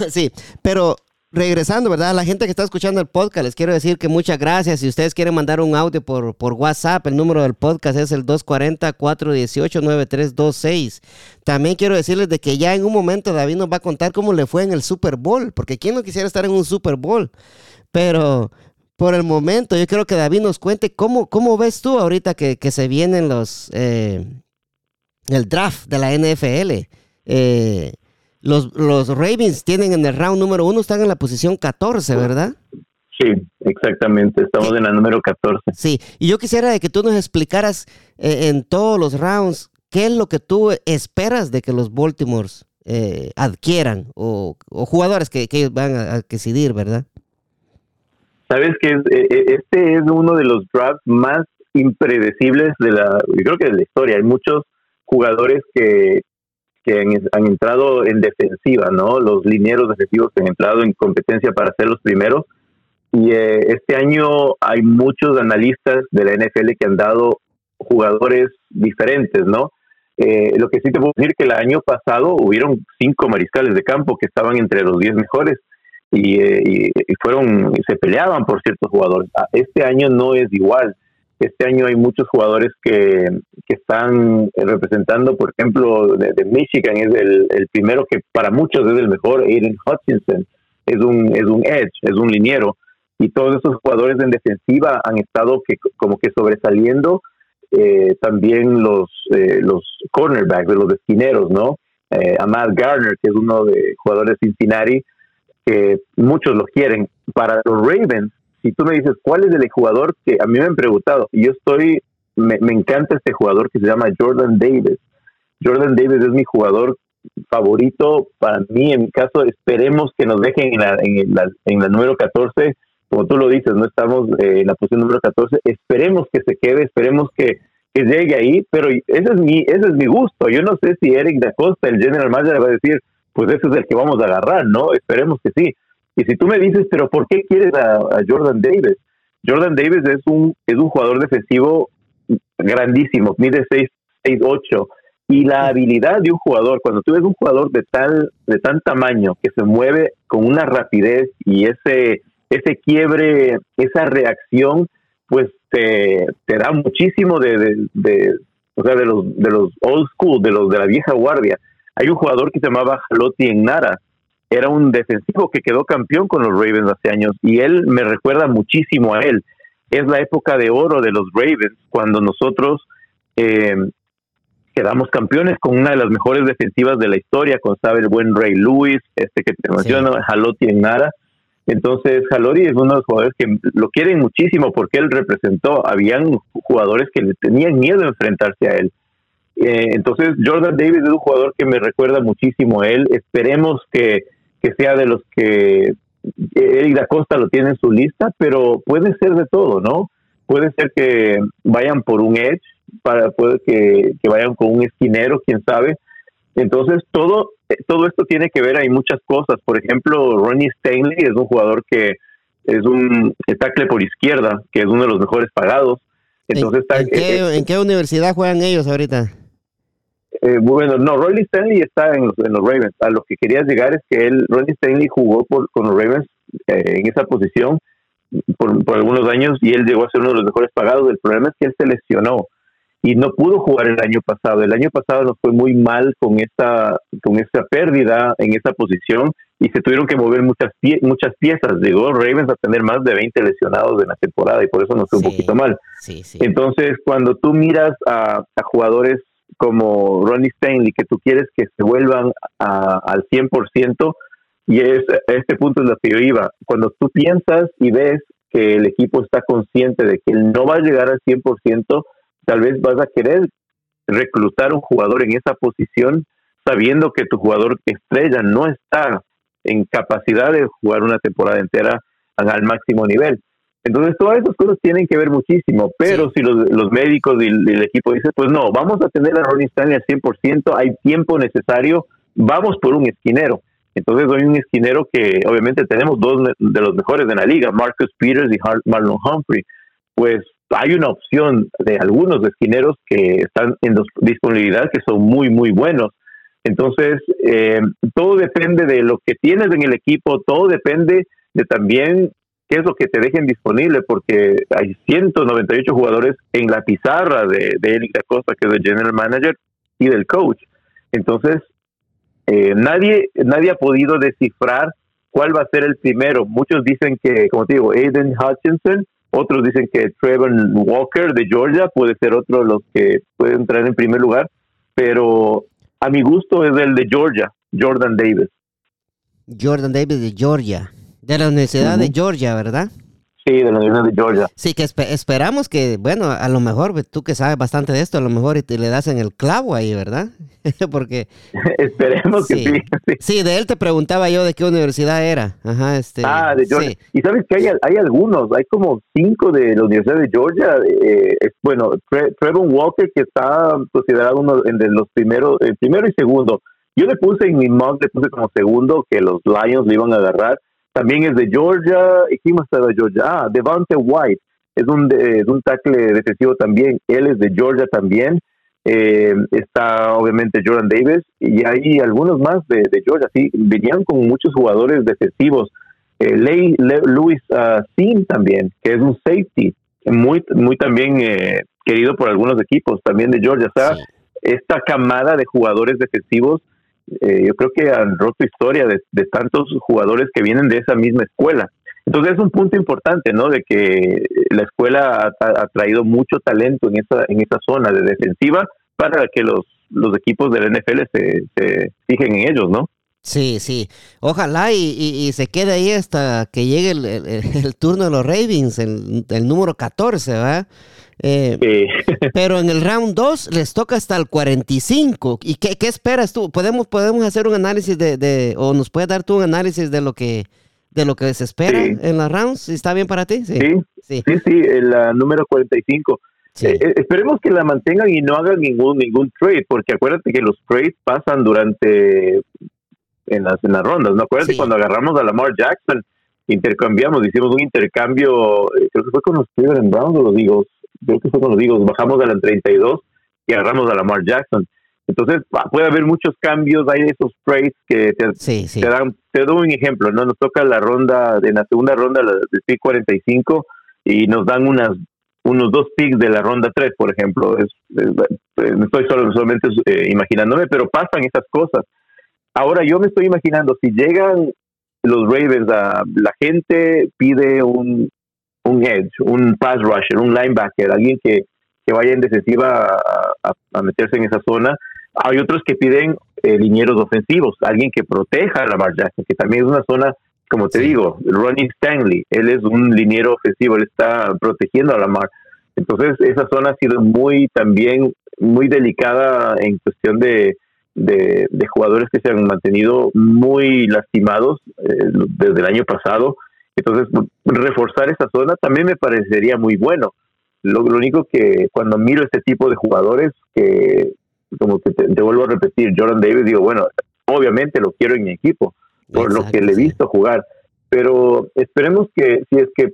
sí pero regresando, ¿verdad? La gente que está escuchando el podcast, les quiero decir que muchas gracias. Si ustedes quieren mandar un audio por, por WhatsApp, el número del podcast es el 240-418-9326. También quiero decirles de que ya en un momento David nos va a contar cómo le fue en el Super Bowl, porque ¿quién no quisiera estar en un Super Bowl? Pero por el momento yo quiero que David nos cuente cómo, cómo ves tú ahorita que, se vienen los... Eh, el draft de la NFL. Eh, los, los Ravens tienen en el round número uno, están en la posición 14, ¿verdad? Sí, exactamente, estamos en la número 14. Sí, y yo quisiera que tú nos explicaras eh, en todos los rounds qué es lo que tú esperas de que los Baltimores eh, adquieran o, jugadores que, que, van a, decidir, ¿verdad? Sabes que e, e, este es uno de los drafts más impredecibles de la, yo creo que de la historia. Hay muchos jugadores que, han, entrado en defensiva. Los linieros defensivos que han entrado en competencia para ser los primeros. Y eh, este año hay muchos analistas de la NFL que han dado jugadores diferentes, ¿no? Eh, lo que sí te puedo decir que el año pasado hubieron cinco mariscales de campo que estaban entre los diez mejores y, eh, y, fueron se peleaban por ciertos jugadores. Ah, este año no es igual. Este año hay muchos jugadores que, que están representando, por ejemplo, de, Michigan es el, el, primero que para muchos es el mejor, Aiden Hutchinson, es un, es un edge, es un liniero. Y todos esos jugadores en defensiva han estado que, como que sobresaliendo eh, también los, eh, los cornerbacks, de los esquineros, ¿no? Eh, Ahmad Garner, que es uno de jugadores de Cincinnati, que muchos los quieren. Para los Ravens, si tú me dices cuál es el jugador que a mí me han preguntado, y yo estoy, me, encanta este jugador que se llama Jordan Davis. Jordan Davis es mi jugador favorito para mí, en mi caso, esperemos que nos dejen en la, en la, en la número 14 como tú lo dices, no estamos eh, en la posición número 14, esperemos que se quede, esperemos que, llegue ahí, pero ese es mi ese es mi gusto. Yo no sé si Eric Da Costa, el general manager, va a decir, pues ese es el que vamos a agarrar, ¿no? Esperemos que sí. Y si tú me dices, pero ¿por qué quieres a, Jordan Davis? Jordan Davis es un es un jugador defensivo grandísimo, mide 6 6 8 y la habilidad de un jugador, cuando tú ves un jugador de tal de tan tamaño que se mueve con una rapidez y ese ese quiebre, esa reacción, pues te, te da muchísimo de, de, o sea, de los, de los old school, de los de la vieja guardia. Hay un jugador que se llamaba Jaloti Nara, era un defensivo que quedó campeón con los Ravens hace años y él me recuerda muchísimo a él. Es la época de oro de los Ravens cuando nosotros eh, quedamos campeones con una de las mejores defensivas de la historia, con sabe el buen Ray Lewis, este que te menciono, Jaloti Nara. Entonces, Jalori es uno de los jugadores que lo quieren muchísimo porque él representó, habían jugadores que le tenían miedo de enfrentarse a él. Eh, entonces, Jordan Davis es un jugador que me recuerda muchísimo a él. Esperemos que, sea de los que Eric da Costa lo tiene en su lista, pero puede ser de todo, ¿no? Puede ser que vayan por un edge, para, puede que, que vayan con un esquinero, quién sabe. Entonces, todo todo esto tiene que ver, hay muchas cosas. Por ejemplo, Ronnie Stanley es un jugador que es un tackle por izquierda, que es uno de los mejores pagados. Entonces, ¿En, eh, eh, qué, universidad juegan ellos ahorita? Eh, bueno, no, Ronnie Stanley está en los, Ravens. A lo que quería llegar es que él, Ronnie Stanley jugó por, con los Ravens en esa posición por, por, algunos años y él llegó a ser uno de los mejores pagados. El problema es que él se lesionó y no pudo jugar el año pasado. El año pasado nos fue muy mal con esta, con esta pérdida en esa posición y se tuvieron que mover muchas, muchas piezas. Llegó Ravens a tener más de 20 lesionados en la temporada y por eso nos fue un poquito mal. Entonces, cuando tú miras a, jugadores como Ronnie Stanley, que tú quieres que se vuelvan al 100%, y es, a este punto es lo que yo iba, cuando tú piensas y ves que el equipo está consciente de que no va a llegar al 100%, tal vez vas a querer reclutar un jugador en esa posición sabiendo que tu jugador estrella no está en capacidad de jugar una temporada entera al máximo nivel. Entonces, todas esas cosas tienen que ver muchísimo, pero si los, médicos y el, equipo dicen, pues no, vamos a tener a Ronnie Stanley al 100%, hay tiempo necesario, vamos por un esquinero. Entonces, hay un esquinero que obviamente tenemos dos de los mejores de la liga, Marcus Peters y Marlon Humphrey. Pues hay una opción de algunos esquineros que están en disponibilidad que son muy, muy buenos. Entonces, eh, todo depende de lo que tienes en el equipo, todo depende de también qué es lo que te dejen disponible, porque hay 198 jugadores en la pizarra de, de Eric Acosta, que es el general manager, y del coach. Entonces, eh, nadie, nadie ha podido descifrar cuál va a ser el primero. Muchos dicen que, como te digo, Aiden Hutchinson, otros dicen que Trevor Walker de Georgia puede ser otro de los que puede entrar en primer lugar, pero a mi gusto es el de Georgia, Jordan Davis. Jordan Davis de Georgia, de la Universidad de Georgia, ¿verdad? Sí, de la Universidad de Georgia. Sí, que esperamos que, bueno, a lo mejor tú que sabes bastante de esto, a lo mejor y te le das en el clavo ahí, ¿verdad? Porque... Esperemos que sí, sí, de él te preguntaba yo de qué universidad era. Ajá, este, ah, de Georgia. Y sabes que hay, hay algunos, hay como cinco de la Universidad de Georgia. Eh, bueno, Trevor Walker, que está considerado uno de los primeros, el primero y segundo. Yo le puse en mi mock, le puse como segundo que los Lions le iban a agarrar también es de Georgia. ¿Y quién más está de Georgia? Ah, Devante White. Es un, es un tackle defensivo también. Él es de Georgia también. Eh, está obviamente Jordan Davis y hay algunos más de, Georgia. Sí, venían con muchos jugadores defensivos. Eh, Ley, Louis uh, Sim también, que es un safety, muy, muy también eh, querido por algunos equipos, también de Georgia. O sea, esta camada de jugadores defensivos eh, yo creo que han roto historia de, tantos jugadores que vienen de esa misma escuela. Entonces es un punto importante, ¿no? De que la escuela ha, traído mucho talento en esa, en esa zona de defensiva para que los, los equipos del NFL se, se fijen en ellos, ¿no? Sí, sí. Ojalá y, se quede ahí hasta que llegue el, turno de los Ravens, el, el número 14, ¿verdad? Eh, pero en el round 2 les toca hasta el 45. ¿Y qué, qué esperas tú? ¿Podemos, podemos hacer un análisis de, o nos puedes dar tú un análisis de lo que de lo que se espera en las rounds? ¿Está bien para ti? Sí, sí, sí, sí, el número 45. Eh, eh, esperemos que la mantengan y no hagan ningún ningún trade, porque acuérdate que los trades pasan durante en las, en las rondas. ¿No acuérdate cuando agarramos a Lamar Jackson? Intercambiamos, hicimos un intercambio, creo que fue con los Cleveland Browns o los Eagles creo que fue cuando digo, bajamos a la 32 y agarramos a Lamar Jackson. Entonces puede haber muchos cambios, hay esos trades que te, dan, te doy un ejemplo, ¿no? Nos toca la ronda, en la segunda ronda del pick 45 y nos dan unas unos dos picks de la ronda 3, por ejemplo. Es, estoy solo, solamente eh, imaginándome, pero pasan esas cosas. Ahora yo me estoy imaginando, si llegan los Ravens, a, la gente pide un, un edge, un pass rusher, un linebacker, alguien que, que vaya en defensiva a, meterse en esa zona. Hay otros que piden eh, linieros ofensivos, alguien que proteja a Lamar Jackson, que también es una zona, como te digo, Ronnie Stanley, él es un liniero ofensivo, él está protegiendo a Lamar. Entonces, esa zona ha sido muy también muy delicada en cuestión de, de, jugadores que se han mantenido muy lastimados eh, desde el año pasado. Entonces, reforzar esa zona también me parecería muy bueno. Lo, único que cuando miro este tipo de jugadores, que como que te, vuelvo a repetir, Jordan Davis, digo, bueno, obviamente lo quiero en mi equipo, por lo que le he visto jugar, pero esperemos que si es que,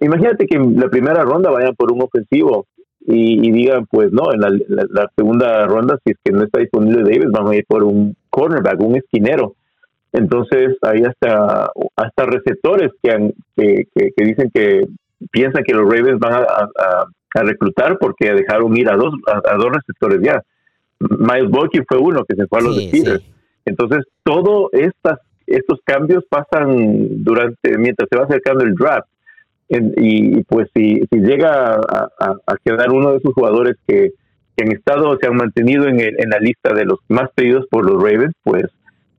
imagínate que en la primera ronda vayan por un ofensivo y, digan, pues no, en la, segunda ronda, si es que no está disponible Davis, vamos a ir por un cornerback, un esquinero. Entonces, hay hasta, hasta receptores que, que, dicen que piensan que los Ravens van a, reclutar porque dejaron ir a dos, a, dos receptores ya. Miles Boykin fue uno que se fue a los Steelers. Entonces, todos estos cambios pasan durante mientras se va acercando el draft. Y, pues si, si llega a, quedar uno de esos jugadores que, que han estado, se han mantenido en, en la lista de los más pedidos por los Ravens, pues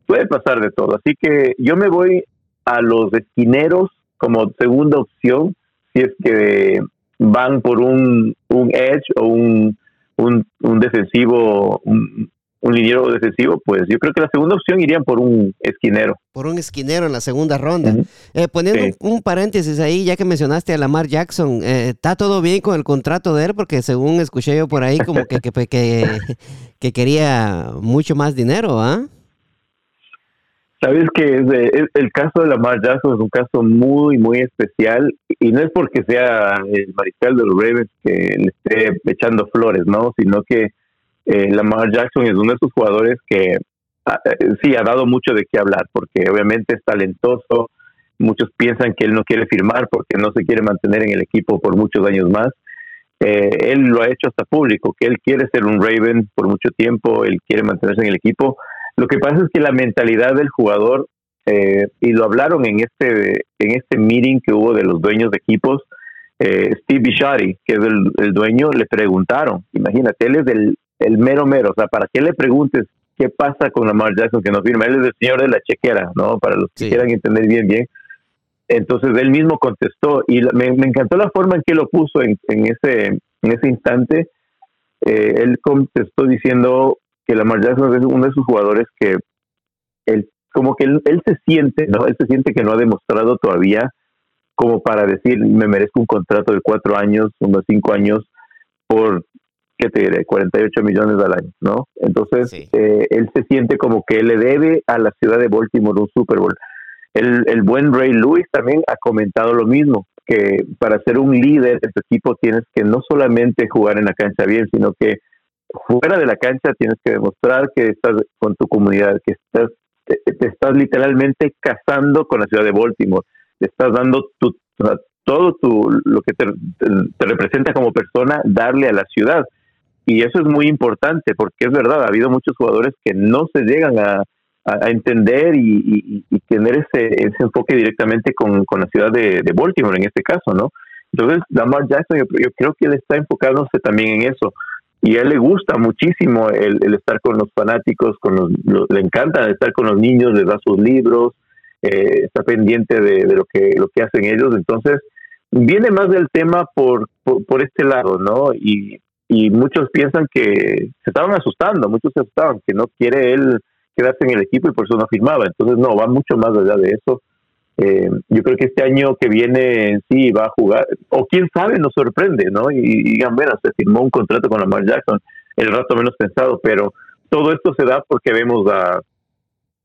puede pasar de todo. Así que yo me voy a los esquineros como segunda opción si es que van por un, un edge o un, un, defensivo, un, un liniero defensivo, pues yo creo que la segunda opción irían por un esquinero. Por un esquinero en la segunda ronda. Eh, poniendo un paréntesis ahí, ya que mencionaste a Lamar Jackson, eh, ¿está todo bien con el contrato de él? Porque según escuché yo por ahí, como que, que, que, que quería mucho más dinero, ¿ah? Sabes que el caso de Lamar Jackson es un caso muy, muy especial y no es porque sea el mariscal de los Ravens que le esté echando flores, ¿no? Sino que eh, Lamar Jackson es uno de esos jugadores que ah, eh, sí ha dado mucho de qué hablar porque obviamente es talentoso. Muchos piensan que él no quiere firmar porque no se quiere mantener en el equipo por muchos años más. Eh, él lo ha hecho hasta público, que él quiere ser un Raven por mucho tiempo, él quiere mantenerse en el equipo lo que pasa es que la mentalidad del jugador, eh, y lo hablaron en este, en este meeting que hubo de los dueños de equipos, eh, Steve Bishari, que es el, dueño, le preguntaron, imagínate, él es el, el mero mero, o sea, ¿para qué le preguntes qué pasa con Lamar Jackson que no firma? Él es el señor de la chequera, ¿no? Para los que quieran entender bien, bien. entonces él mismo contestó y me, encantó la forma en que lo puso en, ese, en ese instante. Eh, él contestó diciendo que Lamar Jackson es uno de sus jugadores que él, como que él, se siente, ¿no? Él se siente que no ha demostrado todavía como para decir, me merezco un contrato de cuatro años, unos cinco años, por, ¿qué te diré? 48 millones al año, ¿no? Entonces, eh, él se siente como que le debe a la ciudad de Baltimore un Super Bowl. El, el buen Ray Lewis también ha comentado lo mismo, que para ser un líder de tu equipo tienes que no solamente jugar en la cancha bien, sino que fuera de la cancha tienes que demostrar que estás con tu comunidad, que estás te, estás literalmente casando con la ciudad de Baltimore, te estás dando tu, todo tu, lo que te, te, representa como persona, darle a la ciudad. Y eso es muy importante porque es verdad, ha habido muchos jugadores que no se llegan a, a, entender y, tener ese, ese enfoque directamente con, con la ciudad de, Baltimore en este caso, ¿no? Entonces, Lamar Jackson, yo, creo que él está enfocándose también en eso. Y a él le gusta muchísimo el, estar con los fanáticos, con los, le encanta estar con los niños, les da sus libros, eh, está pendiente de, de, lo que lo que hacen ellos. Entonces, viene más del tema por, por, por este lado, ¿no? Y, y muchos piensan que se estaban asustando, muchos se asustaban, que no quiere él quedarse en el equipo y por eso no firmaba. Entonces, no, va mucho más allá de eso. Eh, yo creo que este año que viene sí va a jugar, o quién sabe, nos sorprende, ¿no? Y, digan, bueno, se firmó un contrato con Lamar Jackson, el rato menos pensado, pero todo esto se da porque vemos a,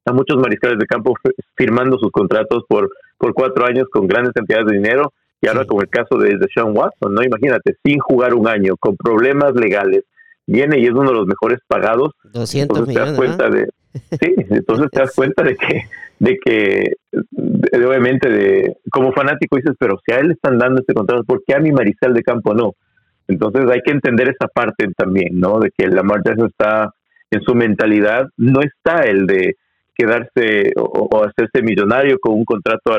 a muchos mariscales de campo firmando sus contratos por, por cuatro años con grandes cantidades de dinero, y ahora como el caso de, de Sean Watson, ¿no? Imagínate, sin jugar un año, con problemas legales, viene y es uno de los mejores pagados. 200 millones. cuenta de, Sí, entonces te das cuenta de que, de que obviamente, de, como fanático dices, pero si a él le están dando este contrato, ¿por qué a mi Mariscal de Campo no? Entonces hay que entender esa parte también, ¿no? De que la marcha está en su mentalidad, no está el de quedarse o, hacerse millonario con un contrato.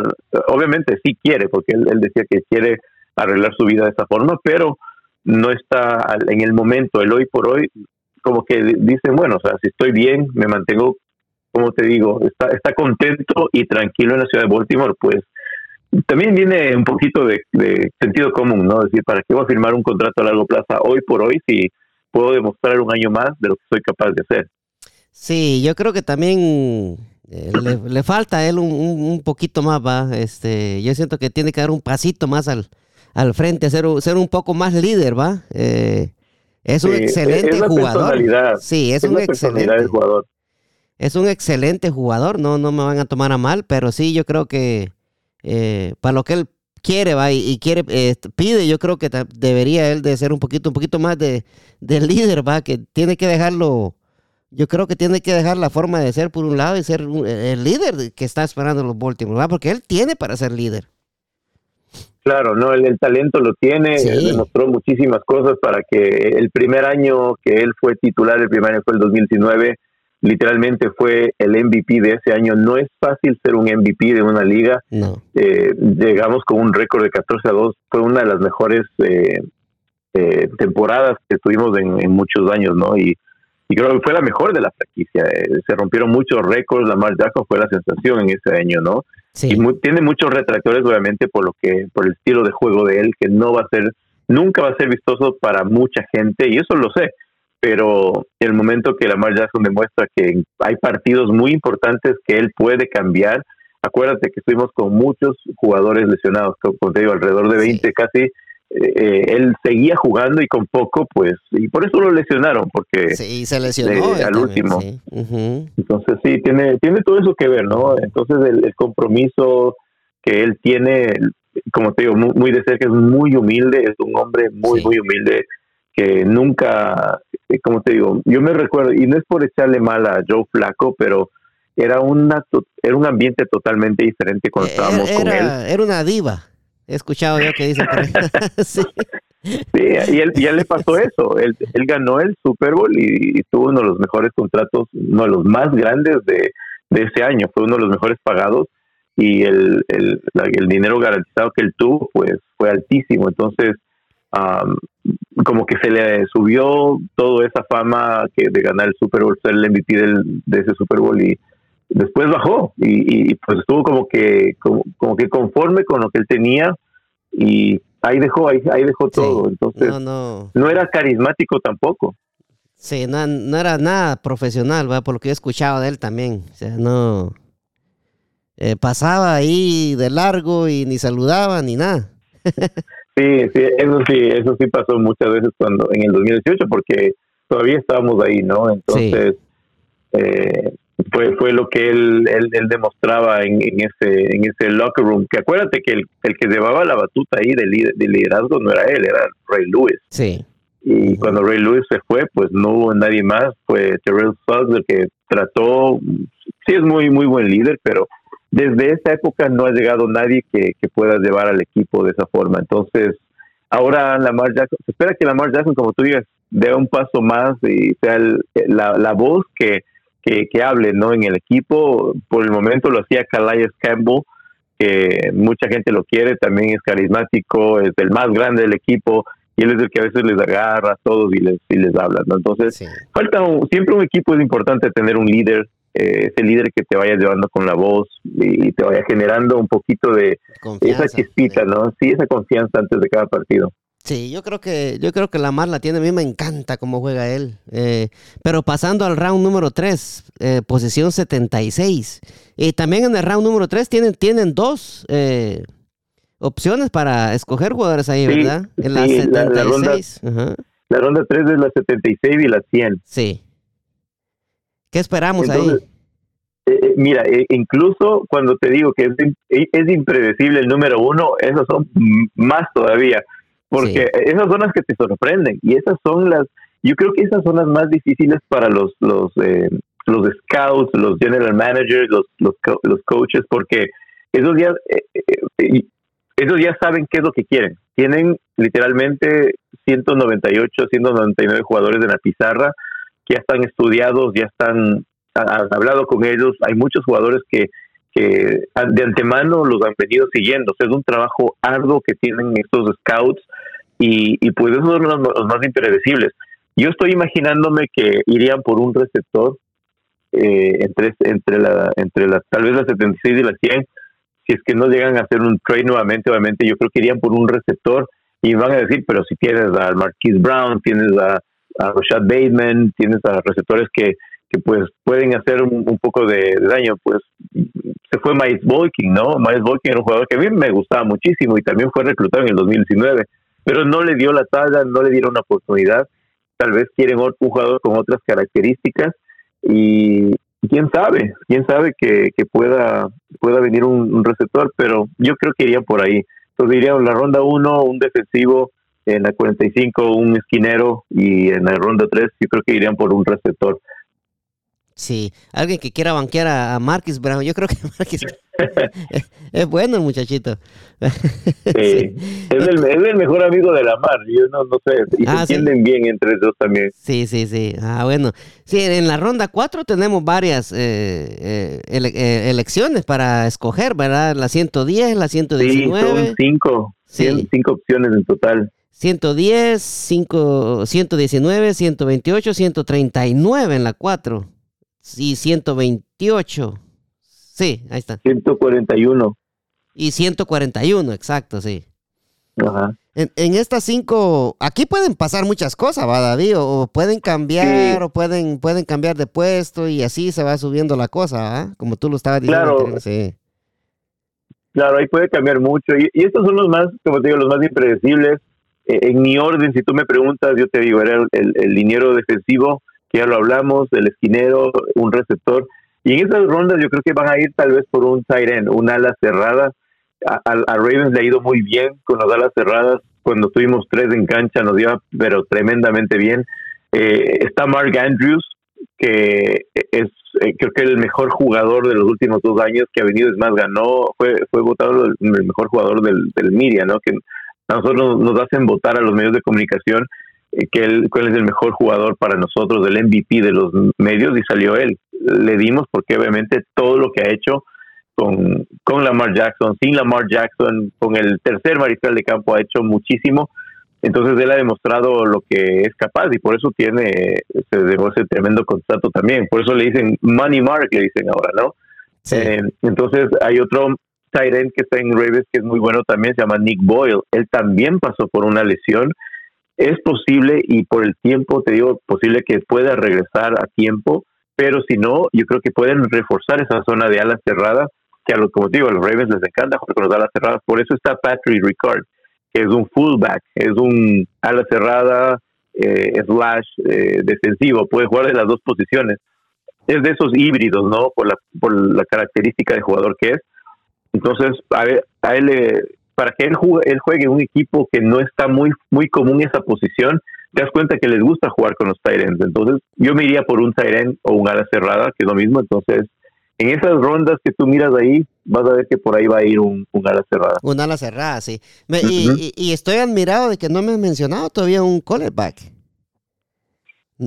obviamente sí quiere, porque él, decía que quiere arreglar su vida de esa forma, pero no está en el momento, el hoy por hoy, como que dicen, bueno, o sea, si estoy bien, me mantengo, como te digo, está, está contento y tranquilo en la ciudad de Baltimore, pues también viene un poquito de, sentido común, ¿no? Decir, ¿para qué voy a firmar un contrato a largo plazo hoy por hoy si puedo demostrar un año más de lo que soy capaz de hacer? Sí, yo creo que también eh, le, falta a él un, un, poquito más, va. Este, yo siento que tiene que dar un pasito más al, al frente, ser, ser un poco más líder, va. Eh, es un excelente jugador. Sí, es, un excelente jugador. Es un excelente jugador, no, no me van a tomar a mal, pero sí, yo creo que eh, para lo que él quiere va y, quiere eh, pide, yo creo que debería él de ser un poquito un poquito más de, líder, va, que tiene que dejarlo. Yo creo que tiene que dejar la forma de ser por un lado y ser el líder que está esperando los Baltimore, ¿va? porque él tiene para ser líder. Claro, no, el, talento lo tiene, demostró muchísimas cosas para que el primer año que él fue titular, el primer año fue el 2019, literalmente fue el MVP de ese año. No es fácil ser un MVP de una liga. Eh, llegamos con un récord de 14 a 2, fue una de las mejores eh, eh, temporadas que tuvimos en, muchos años, ¿no? Y, creo que fue la mejor de la franquicia. se rompieron muchos récords, Lamar Jackson fue la sensación en ese año, ¿no? Y tiene muchos retractores, obviamente, por lo que, por el estilo de juego de él, que no va a ser, nunca va a ser vistoso para mucha gente, y eso lo sé. Pero el momento que Lamar Jackson demuestra que hay partidos muy importantes que él puede cambiar, acuérdate que estuvimos con muchos jugadores lesionados, como te digo, alrededor de 20 casi, eh, él seguía jugando y con poco, pues, y por eso lo lesionaron, porque sí, se lesionó al último. Entonces sí, tiene, tiene todo eso que ver, ¿no? Entonces el, compromiso que él tiene, como te digo, muy, de cerca, es muy humilde, es un hombre muy, muy humilde, que nunca, eh, como te digo, yo me recuerdo, y no es por echarle mal a Joe Flaco, pero era, una, era un ambiente totalmente diferente cuando eh, estábamos con él. Era una diva. He escuchado yo que dicen. sí. sí, y él, ya le pasó eso. Él, él ganó el Super Bowl y, tuvo uno de los mejores contratos, uno de los más grandes de, de ese año. Fue uno de los mejores pagados y el, el, el dinero garantizado que él tuvo pues fue altísimo. Entonces, como que se le subió toda esa fama que de ganar el Super Bowl, ser el MVP del, de ese Super Bowl y después bajó y, pues estuvo como que como, que conforme con lo que él tenía y ahí dejó ahí, ahí dejó todo. Entonces no, no. era carismático tampoco. Sí no, no era nada profesional ¿va? por lo que he escuchado de él también. O sea no eh, pasaba ahí de largo y ni saludaba ni nada. Sí sí eso sí eso sí pasó muchas veces cuando en el 2018 porque todavía estábamos ahí no entonces eh, fue fue lo que él él, demostraba en, ese en ese locker room. Que acuérdate que el, el que llevaba la batuta ahí del, liderazgo no era él era Ray Lewis. Sí. Y cuando Ray Lewis se fue pues no hubo nadie más. Fue Terrell Suggs el que trató sí es muy muy buen líder pero desde esa época no ha llegado nadie que, que pueda llevar al equipo de esa forma. Entonces ahora Lamar Jackson se espera que Lamar Jackson como tú digas dé un paso más y sea la, la voz que que, hable ¿no? en el equipo. Por el momento lo hacía Calais Campbell, que mucha gente lo quiere, también es carismático, es el más grande del equipo y él es el que a veces les agarra a todos y les, y les habla. ¿no? Entonces, falta siempre un equipo es importante tener un líder, eh, ese líder que te vaya llevando con la voz y, te vaya generando un poquito de esa chispita, ¿no? Sí, esa confianza antes de cada partido. Sí, yo creo que yo creo que Lamar la tiene. A mí me encanta cómo juega él. Eh, pero pasando al round número 3, eh, posición 76. Y también en el round número 3 tienen, tienen dos eh, opciones para escoger jugadores ahí, ¿verdad? En la 76. La, ronda, 3 es la 76 y la 100. Sí. ¿Qué esperamos ahí? mira, incluso cuando te digo que es, es impredecible el número uno, esos son más todavía porque esas son las que te sorprenden y esas son las, yo creo que esas son las más difíciles para los los eh, los scouts, los general managers, los los, los coaches, porque esos ya eh, eh, esos ya saben qué es lo que quieren. Tienen literalmente 198, 199 jugadores en la pizarra que ya están estudiados, ya están han hablado con ellos. Hay muchos jugadores que que de antemano los han venido siguiendo. es un trabajo arduo que tienen estos scouts y, y pues esos son los, más impredecibles. Yo estoy imaginándome que irían por un receptor eh, entre, entre, la, entre la, tal vez la 76 y la 100. Si es que no llegan a hacer un trade nuevamente, obviamente yo creo que irían por un receptor y van a decir, pero si tienes a Marquise Brown, tienes a, a Rashad Bateman, tienes a receptores que, que pues pueden hacer un, poco de, daño, pues se fue Miles Boykin, ¿no? Miles Boykin era un jugador que a mí me gustaba muchísimo y también fue reclutado en el 2019, pero no le dio la talla, no le dieron una oportunidad. Tal vez quieren un jugador con otras características y quién sabe, quién sabe que, pueda, pueda venir un, receptor, pero yo creo que iría por ahí. Entonces iría en la ronda 1 un defensivo, en la 45 un esquinero y en la ronda 3 yo creo que irían por un receptor. Sí, alguien que quiera banquear a, Marquis Brown. Yo creo que Marquis es, bueno el muchachito. Sí, Es, el, mejor amigo de la mar. Yo no, no sé. Y se ah, entienden bien entre dos también. Sí, sí, sí. Ah, bueno. Sí, en la ronda 4 tenemos varias eh, eh, eh, elecciones para escoger, ¿verdad? La 110, la 119. Sí, son cinco. Sí. Cinco opciones en total. 110, 5, 119, 128, 139 en la 4. Sí, 128. Sí, ahí está. 141. Y 141, exacto, sí. Ajá. En, en, estas cinco, aquí pueden pasar muchas cosas, ¿va, David? O, pueden cambiar, o pueden, pueden cambiar de puesto y así se va subiendo la cosa, ¿ah? Como tú lo estabas diciendo. Claro. Sí. Claro, ahí puede cambiar mucho. Y, estos son los más, como te digo, los más impredecibles. Eh, en mi orden, si tú me preguntas, yo te digo, era el, el liniero defensivo ya lo hablamos, el esquinero, un receptor. Y en esas rondas yo creo que van a ir tal vez por un tight un ala cerrada. A, Ravens le ha ido muy bien con las alas cerradas. Cuando tuvimos tres en cancha nos iba pero tremendamente bien. Eh, está Mark Andrews, que es eh, creo que el mejor jugador de los últimos dos años que ha venido, es más, ganó, fue, fue votado el, mejor jugador del, del media, ¿no? Que a nosotros nos hacen votar a los medios de comunicación que él, cuál es el mejor jugador para nosotros, del MVP de los medios, y salió él. Le dimos porque obviamente todo lo que ha hecho con, con Lamar Jackson, sin Lamar Jackson, con el tercer mariscal de campo ha hecho muchísimo. Entonces él ha demostrado lo que es capaz y por eso tiene se ese tremendo contrato también. Por eso le dicen Money Mark, le dicen ahora, ¿no? Eh, entonces hay otro Tyrant que está en Ravens que es muy bueno también, se llama Nick Boyle. Él también pasó por una lesión. Es posible y por el tiempo, te digo, posible que pueda regresar a tiempo, pero si no, yo creo que pueden reforzar esa zona de alas cerradas, que a los, como digo, a los Ravens les encanta jugar con las alas cerradas. Por eso está Patrick Ricard, que es un fullback, es un ala cerrada eh, slash eh, defensivo, puede jugar de las dos posiciones. Es de esos híbridos, ¿no? Por la, por la característica de jugador que es. Entonces, a, a él, para que él juegue, él juegue un equipo que no está muy, muy común esa posición, te das cuenta que les gusta jugar con los Tyrants. Entonces, yo me iría por un Tyrant o un ala cerrada, que es lo mismo. Entonces, en esas rondas que tú miras ahí, vas a ver que por ahí va a ir un, ala cerrada. Un ala cerrada, sí. y, estoy admirado de que no me has mencionado todavía un quarterback.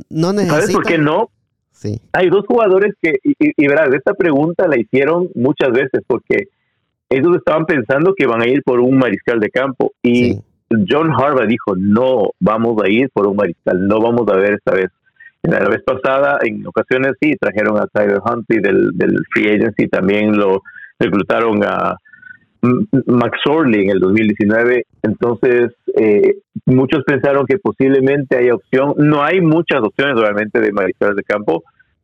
No ¿Sabes por qué no? Sí. Hay dos jugadores que, y, y, verás, esta pregunta la hicieron muchas veces porque ellos estaban pensando que van a ir por un mariscal de campo y John Harbaugh dijo, no vamos a ir por un mariscal, no vamos a ver esta vez la vez pasada, en ocasiones sí, trajeron a Tyler Huntley del, del Free Agency, también lo reclutaron a Max Orley en el 2019. Entonces, eh, muchos pensaron que posiblemente hay opción. No hay muchas opciones, obviamente, de mariscales de campo,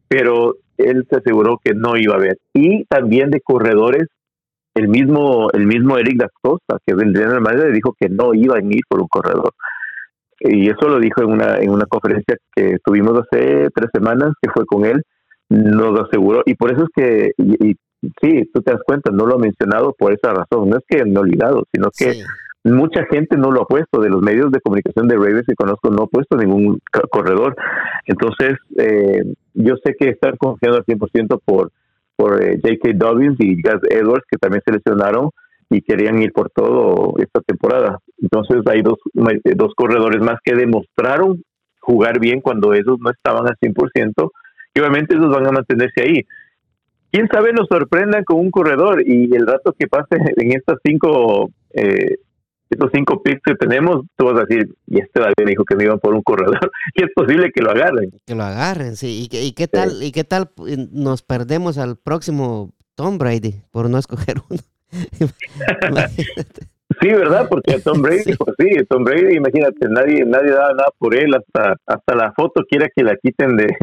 pero él se aseguró que no iba a haber. Y también de corredores, el mismo, el mismo Eric Da Costa, que es el general manager, dijo que no iba a ir por un corredor. Y eso lo dijo en una, en una conferencia que tuvimos hace tres semanas, que fue con él, nos aseguró, y por eso es que, y, sí, tú te das cuenta, no lo ha mencionado por esa razón, no es que no ligado, sino que mucha gente no lo ha puesto, de los medios de comunicación de Ravens que conozco, no ha puesto ningún corredor, entonces eh, yo sé que están confiando al 100% por, por eh, J.K. Dobbins y Gus Edwards, que también seleccionaron, y querían ir por todo esta temporada. Entonces hay dos, dos corredores más que demostraron jugar bien cuando esos no estaban al 100% y obviamente esos van a mantenerse ahí. Quién sabe nos sorprendan con un corredor y el rato que pase en estas cinco eh, estos cinco picks que tenemos, tú vas a decir, y este David dijo que me iban por un corredor, y es posible que lo agarren. Que lo agarren, sí. ¿Y, y qué tal y qué tal nos perdemos al próximo Tom Brady por no escoger uno? sí, ¿verdad? Porque Tom Brady, pues sí, Tom Brady, imagínate, nadie nadie da nada por él, hasta hasta la foto quiere que la quiten de,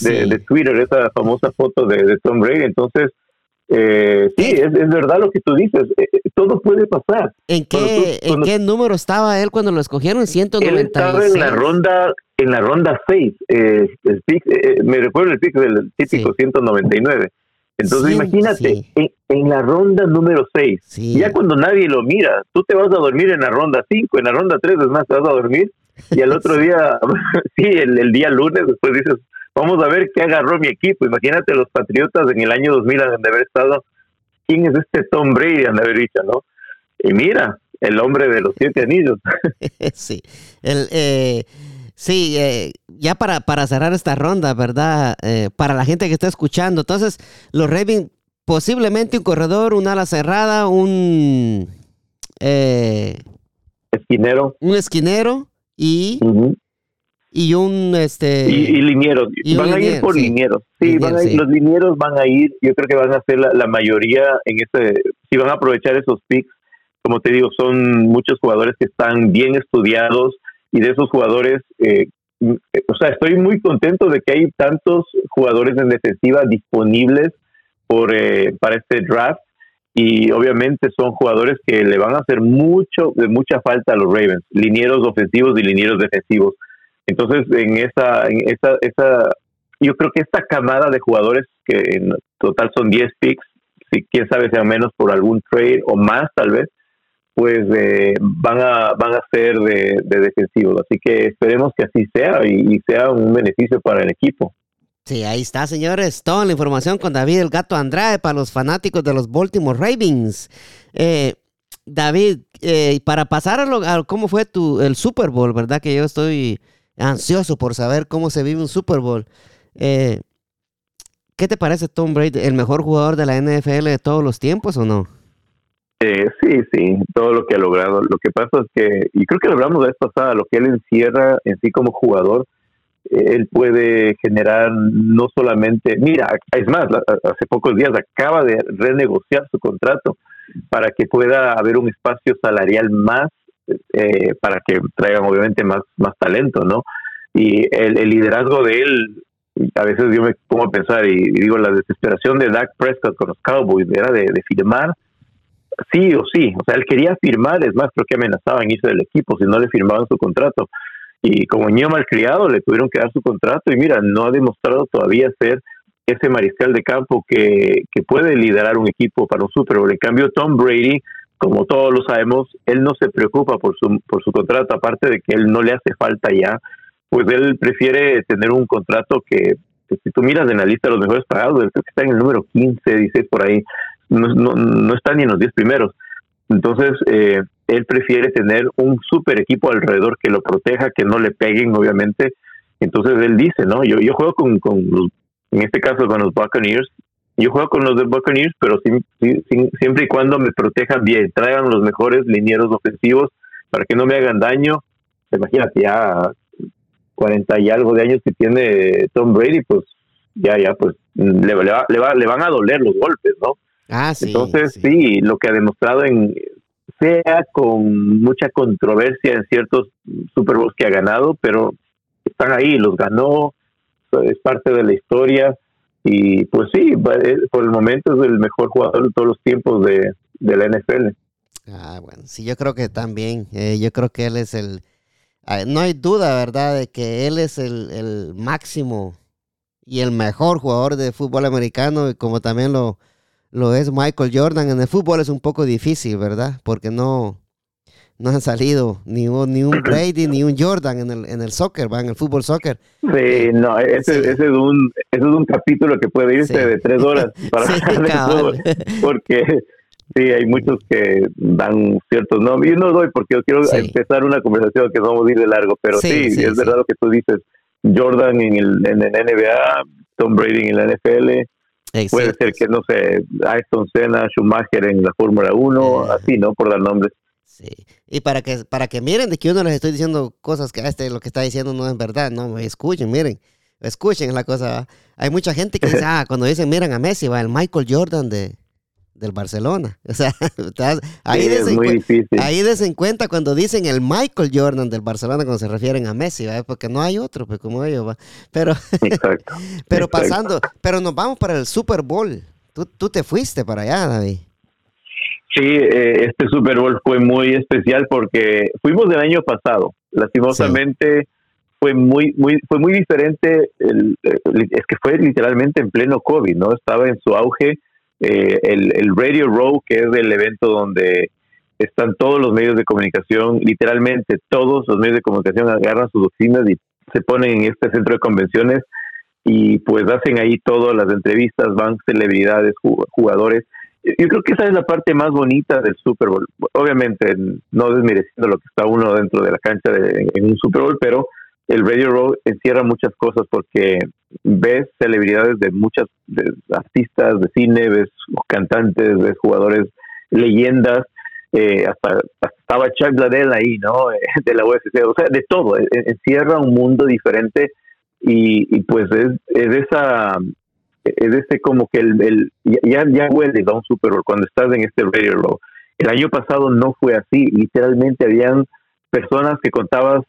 de, Twitter, esa famosa foto de, Tom Brady. Entonces, eh, sí, es, es, verdad lo que tú dices, eh, eh, todo puede pasar. ¿En qué, ¿En qué número estaba él cuando lo escogieron? 196. Él estaba en la ronda en la ronda 6, eh, el me recuerdo el pick del típico 199. Entonces imagínate, en, la ronda número 6, ya cuando nadie lo mira, tú te vas a dormir en la ronda 5, en la ronda 3 es más, te vas a dormir y al otro día, sí, el, día lunes después dices, vamos a ver qué agarró mi equipo. Imagínate los Patriotas en el año 2000 han de haber estado, ¿quién es este Tom Brady? Han de haber dicho, ¿no? Y mira, el hombre de los siete anillos. sí, el... Eh Sí, eh, ya para, para cerrar esta ronda, ¿verdad? Eh, para la gente que está escuchando, entonces, los Ravens, posiblemente un corredor, un ala cerrada, un... Eh, esquinero. Un esquinero y... Y un este y, linieros. van a ir por linieros. Sí, van a ir, los linieros van a ir. Yo creo que van a ser la, la mayoría en este si van a aprovechar esos picks como te digo son muchos jugadores que están bien estudiados y de esos jugadores, eh, o sea, estoy muy contento de que hay tantos jugadores en defensiva disponibles por, eh, para este draft y obviamente son jugadores que le van a hacer mucho, de mucha falta a los Ravens, linieros ofensivos y linieros defensivos. Entonces, en esa, en esa, esa, yo creo que esta camada de jugadores, que en total son 10 picks, si quién sabe sean menos por algún trade o más tal vez, pues eh, van a van a ser de, defensivos. Así que esperemos que así sea y, sea un beneficio para el equipo. Sí, ahí está, señores. Toda la información con David el Gato Andrade para los fanáticos de los Baltimore Ravens. Eh, David, eh, para pasar a, lo, cómo fue tu, el Super Bowl, ¿verdad? Que yo estoy ansioso por saber cómo se vive un Super Bowl. ¿Qué te parece Tom Brady, el mejor jugador de la NFL de todos los tiempos o no? Eh, sí, sí, todo lo que ha logrado. Lo que pasa es que, y creo que lo hablamos la vez pasada, lo que él encierra en sí como jugador, él puede generar no solamente, mira, es más, hace pocos días acaba de renegociar su contrato para que pueda haber un espacio salarial más, eh, para que traigan obviamente más, más talento, ¿no? Y el, liderazgo de él, a veces yo me pongo a pensar y, digo, la desesperación de Dak Prescott con los Cowboys era de, firmar sí o sí. O sea, él quería firmar, es más, creo que amenazaba en irse del equipo si no le firmaban su contrato. Y como niño malcriado, le tuvieron que dar su contrato. Y mira, no ha demostrado todavía ser ese mariscal de campo que, que puede liderar un equipo para un Super. En cambio, Tom Brady, como todos lo sabemos, él no se preocupa por su, por su contrato, aparte de que él no le hace falta ya, pues él prefiere tener un contrato que, si tú miras en la lista de los mejores pagados, creo que está en el número 15, 16 por ahí, no, no, no está ni en los 10 primeros. Entonces, eh, él prefiere tener un super equipo alrededor que lo proteja, que no le peguen, obviamente. Entonces, él dice, ¿no? Yo, yo juego con, con los en este caso con los Buccaneers. Yo juego con los de Buccaneers, pero siempre y cuando me protejan bien, traigan los mejores linieros ofensivos para que no me hagan daño. Imagínate, ya 40 y algo de años que tiene Tom Brady, pues ya, ya, pues le, le, van a doler los golpes, ¿no? Ah, sí, Entonces, sí. lo que ha demostrado en, sea con mucha controversia en ciertos Super Bowls que ha ganado, pero están ahí, los ganó, es parte de la historia y pues sí, eh, por el momento es el mejor jugador de todos los tiempos de, la NFL. Ah, bueno, sí, yo creo que también, eh, yo creo que él es el, ah, no hay duda, ¿verdad?, de que él es el, el máximo y el mejor jugador de fútbol americano, y como también lo, lo es Michael Jordan. En el fútbol es un poco difícil, ¿verdad? Porque no, no han salido ni un, ni un Brady ni un Jordan en el, en el soccer, va en el fútbol soccer. Sí, no, ese, ese, es un, ese es un capítulo que puede irse de tres horas para sí, fútbol, porque sí, hay muchos que dan ciertos nombres. Yo no doy porque yo quiero empezar una conversación que vamos a ir de largo, pero sí, es verdad lo que tú dices. Jordan en el, en el NBA, Tom Brady en la NFL, Puede ser que, no sé, Ayrton Senna, Schumacher en la Fórmula 1, así, ¿no? Por dar nombres. Sí. Y para que, para que miren de que yo no les estoy diciendo cosas que este lo que está diciendo no es verdad, no, escuchen, miren, escuchen la cosa. Hay mucha gente que dice, ah, cuando dicen miren a Messi, va el Michael Jordan de, del Barcelona. O sea, ahí, desen, cuenta cuando dicen el Michael Jordan del Barcelona cuando se refieren a Messi, porque no hay otro, pues como ellos. ¿va? Pero, pero pasando, pero nos vamos para el Super Bowl. Tú, tú te fuiste para allá, David. Sí, eh, este Super Bowl fue muy especial porque fuimos del año pasado. Lastimosamente fue muy, muy, fue muy diferente. es que fue literalmente en pleno COVID, ¿no? Estaba en su auge eh, el, Radio Row, que es el evento donde están todos los medios de comunicación, literalmente todos los medios de comunicación agarran sus oficinas y se ponen en este centro de convenciones y pues hacen ahí todas las entrevistas, van celebridades, jugadores. Yo creo que esa es la parte más bonita del Super Bowl. Obviamente no desmereciendo lo que está uno dentro de la cancha de, en un Super Bowl, pero el Radio Row encierra muchas cosas porque ves celebridades de muchas artistas de cine, ves cantantes, ves jugadores, leyendas, eh, hasta, estaba Chuck Liddell ahí, ¿no? de la UFC, o sea, de todo, encierra un mundo diferente y, pues es, es esa es este como que el, el ya, ya huele un Super Bowl cuando estás en este Radio Row. El año pasado no fue así, literalmente habían personas que contabas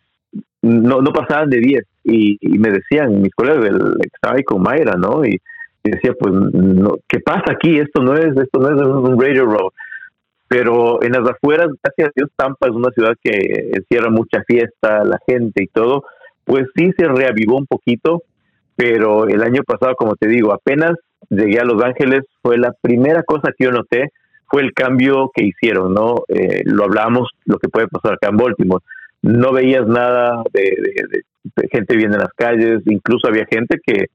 no, no pasaban de 10 y, me decían mis colegas, estaba ahí con Mayra, ¿no? Y, decía, pues, no, ¿qué pasa aquí? Esto no es, esto no es un radio road. Pero en las afueras, gracias a Dios, Tampa es una ciudad que encierra mucha fiesta, la gente y todo, pues sí se reavivó un poquito, pero el año pasado, como te digo, apenas llegué a Los Ángeles, fue la primera cosa que yo noté, fue el cambio que hicieron, ¿no? Eh, lo hablábamos, lo que puede pasar acá en Baltimore no veías nada de, gente viendo en las calles, incluso había gente que,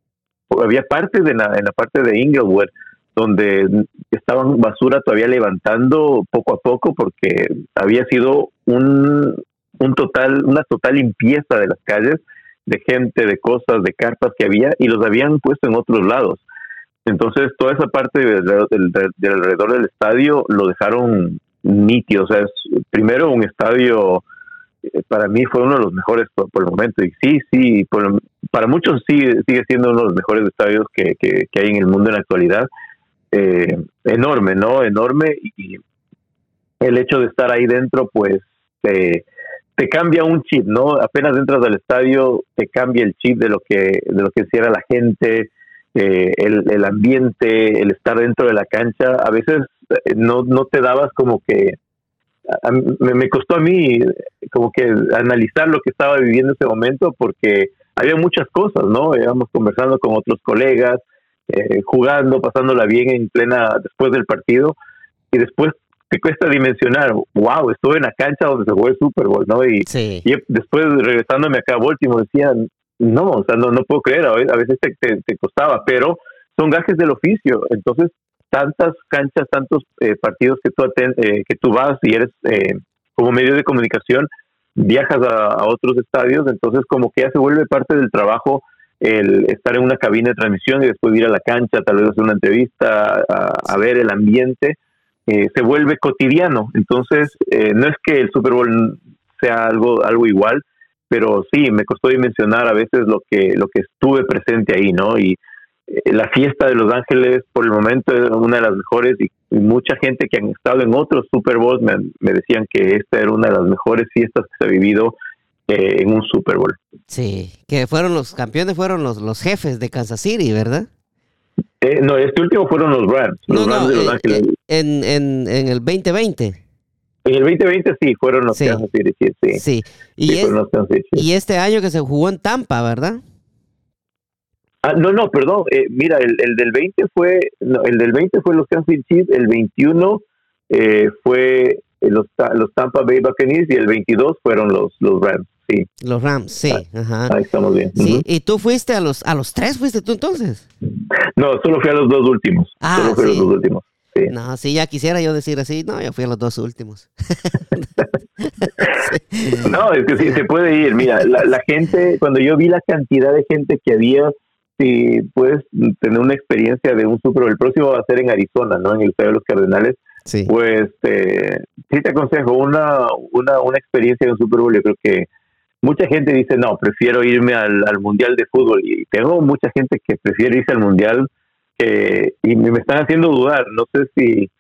había partes de la, en la parte de Inglewood donde estaban basura todavía levantando poco a poco porque había sido un, un total, una total limpieza de las calles, de gente, de cosas, de carpas que había y los habían puesto en otros lados. Entonces, toda esa parte del, alrededor del estadio lo dejaron nítido. O sea, es primero un estadio eh, para mí fue uno de los mejores por, el momento. Y sí, sí, para muchos sigue, sigue siendo uno de los mejores estadios que, que, hay en el mundo en la actualidad. Eh, enorme, ¿no? Enorme y el hecho de estar ahí dentro, pues te, te cambia un chip, ¿no? Apenas entras al estadio, te cambia el chip de lo que de lo que hiciera la gente, eh, el, el ambiente, el estar dentro de la cancha. A veces eh, no, no te dabas como que me, costó a mí como que analizar lo que estaba viviendo en ese momento porque había muchas cosas, ¿no? Íbamos conversando con otros colegas, eh, jugando, pasándola bien en plena después del partido y después te cuesta dimensionar, wow, estuve en la cancha donde se jugó el Super Bowl, ¿no? Y, después regresándome acá a Baltimore decía, no, o sea, no, no puedo creer, a veces te, te costaba, pero son gajes del oficio, entonces tantas canchas, tantos eh, partidos que tú, eh, que tú vas y eres eh, como medio de comunicación, viajas a, otros estadios, entonces como que ya se vuelve parte del trabajo el estar en una cabina de transmisión y después ir a la cancha, tal vez hacer una entrevista, a, ver el ambiente, se vuelve cotidiano. Entonces, no es que el Super Bowl sea algo, algo igual, pero sí, me costó dimensionar a veces lo que, lo que estuve presente ahí, ¿no? Y eh, la fiesta de Los Ángeles por el momento es una de las mejores y, mucha gente que han estado en otros Super Bowls me, decían que esta era una de las mejores fiestas que se ha vivido eh, en un Super Bowl. Sí, que fueron los campeones, fueron los, los jefes de Kansas City, ¿verdad? Eh, no, este último fueron los Rams, los Rams de Los Ángeles. En, en, en el 2020. En el 2020 sí, fueron los Kansas City, sí. sí. Y, y este año que se jugó en Tampa, ¿verdad? Ah, no, no, perdón. Eh, mira, el, el, del 20 fue, el del 20 fue los Kansas City el 21 eh, fue los, los Tampa Bay Buccaneers y el 22 fueron los, los Rams. Sí. Los Rams, sí. Ah, ajá. Ahí estamos bien. Sí. ¿Y tú fuiste a los a los tres fuiste tú entonces? No, solo fui a los dos últimos. Ah, solo fui a los dos últimos. Sí. No, si ya quisiera yo decir así, no, yo fui a los dos últimos. No, es que sí, se puede ir. Mira, la, la gente, cuando yo vi la cantidad de gente que había, si puedes tener una experiencia de un Super Bowl, el próximo va a ser en Arizona, ¿no? En el Estadio de los Cardenales. Sí. Pues eh, sí te aconsejo una, una, una experiencia de un Super Bowl. Yo creo que mucha gente dice, no, prefiero irme al, Mundial de Fútbol. Y tengo mucha gente que prefiere irse al Mundial y me están haciendo dudar. No sé si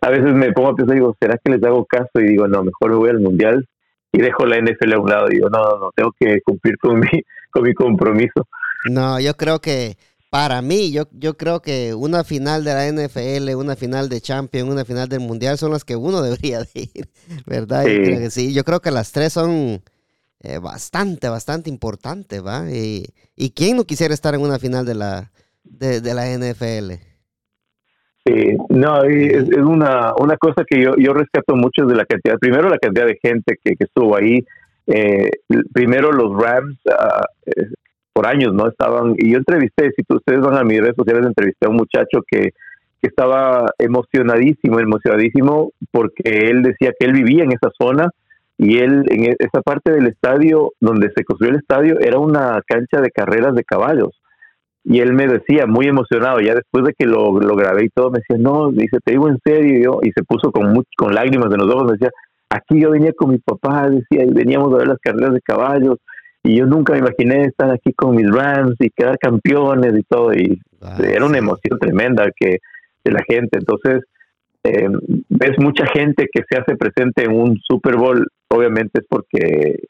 a veces me pongo a pensar, digo, ¿será que les hago caso? Y digo, no, mejor me voy al Mundial y dejo la NFL a un lado. Digo, no, no, no, tengo que cumplir con mi, con mi compromiso. No, yo creo que para mí, yo, yo creo que una final de la NFL, una final de Champions, una final del Mundial son las que uno debería de ir, ¿verdad? Yo creo que sí. Yo creo que las tres son eh, bastante, bastante importantes, ¿va? Y, y, quién no quisiera estar en una final de la, de, la NFL? Sí, no, es, una, una cosa que yo, yo rescato mucho de la cantidad, primero la cantidad de gente que, que estuvo ahí, eh, primero los Rams, uh, por años, ¿no? Estaban, y yo entrevisté, si ustedes van a mis redes sociales, entrevisté a un muchacho que, que estaba emocionadísimo, emocionadísimo, porque él decía que él vivía en esa zona y él, en e, esa parte del estadio donde se construyó el estadio, era una cancha de carreras de caballos. Y él me decía, muy emocionado, ya después de que lo, lo grabé y todo, me decía, no, dice, te digo en serio, y, se puso con, con lágrimas en los ojos, me decía, aquí yo venía con mi papá, decía, y veníamos a ver las carreras de caballos, y yo nunca me imaginé estar aquí con mis Rams y quedar campeones y todo y era una emoción tremenda que de la gente. Entonces eh, ves mucha gente que se hace presente en un Super Bowl obviamente es porque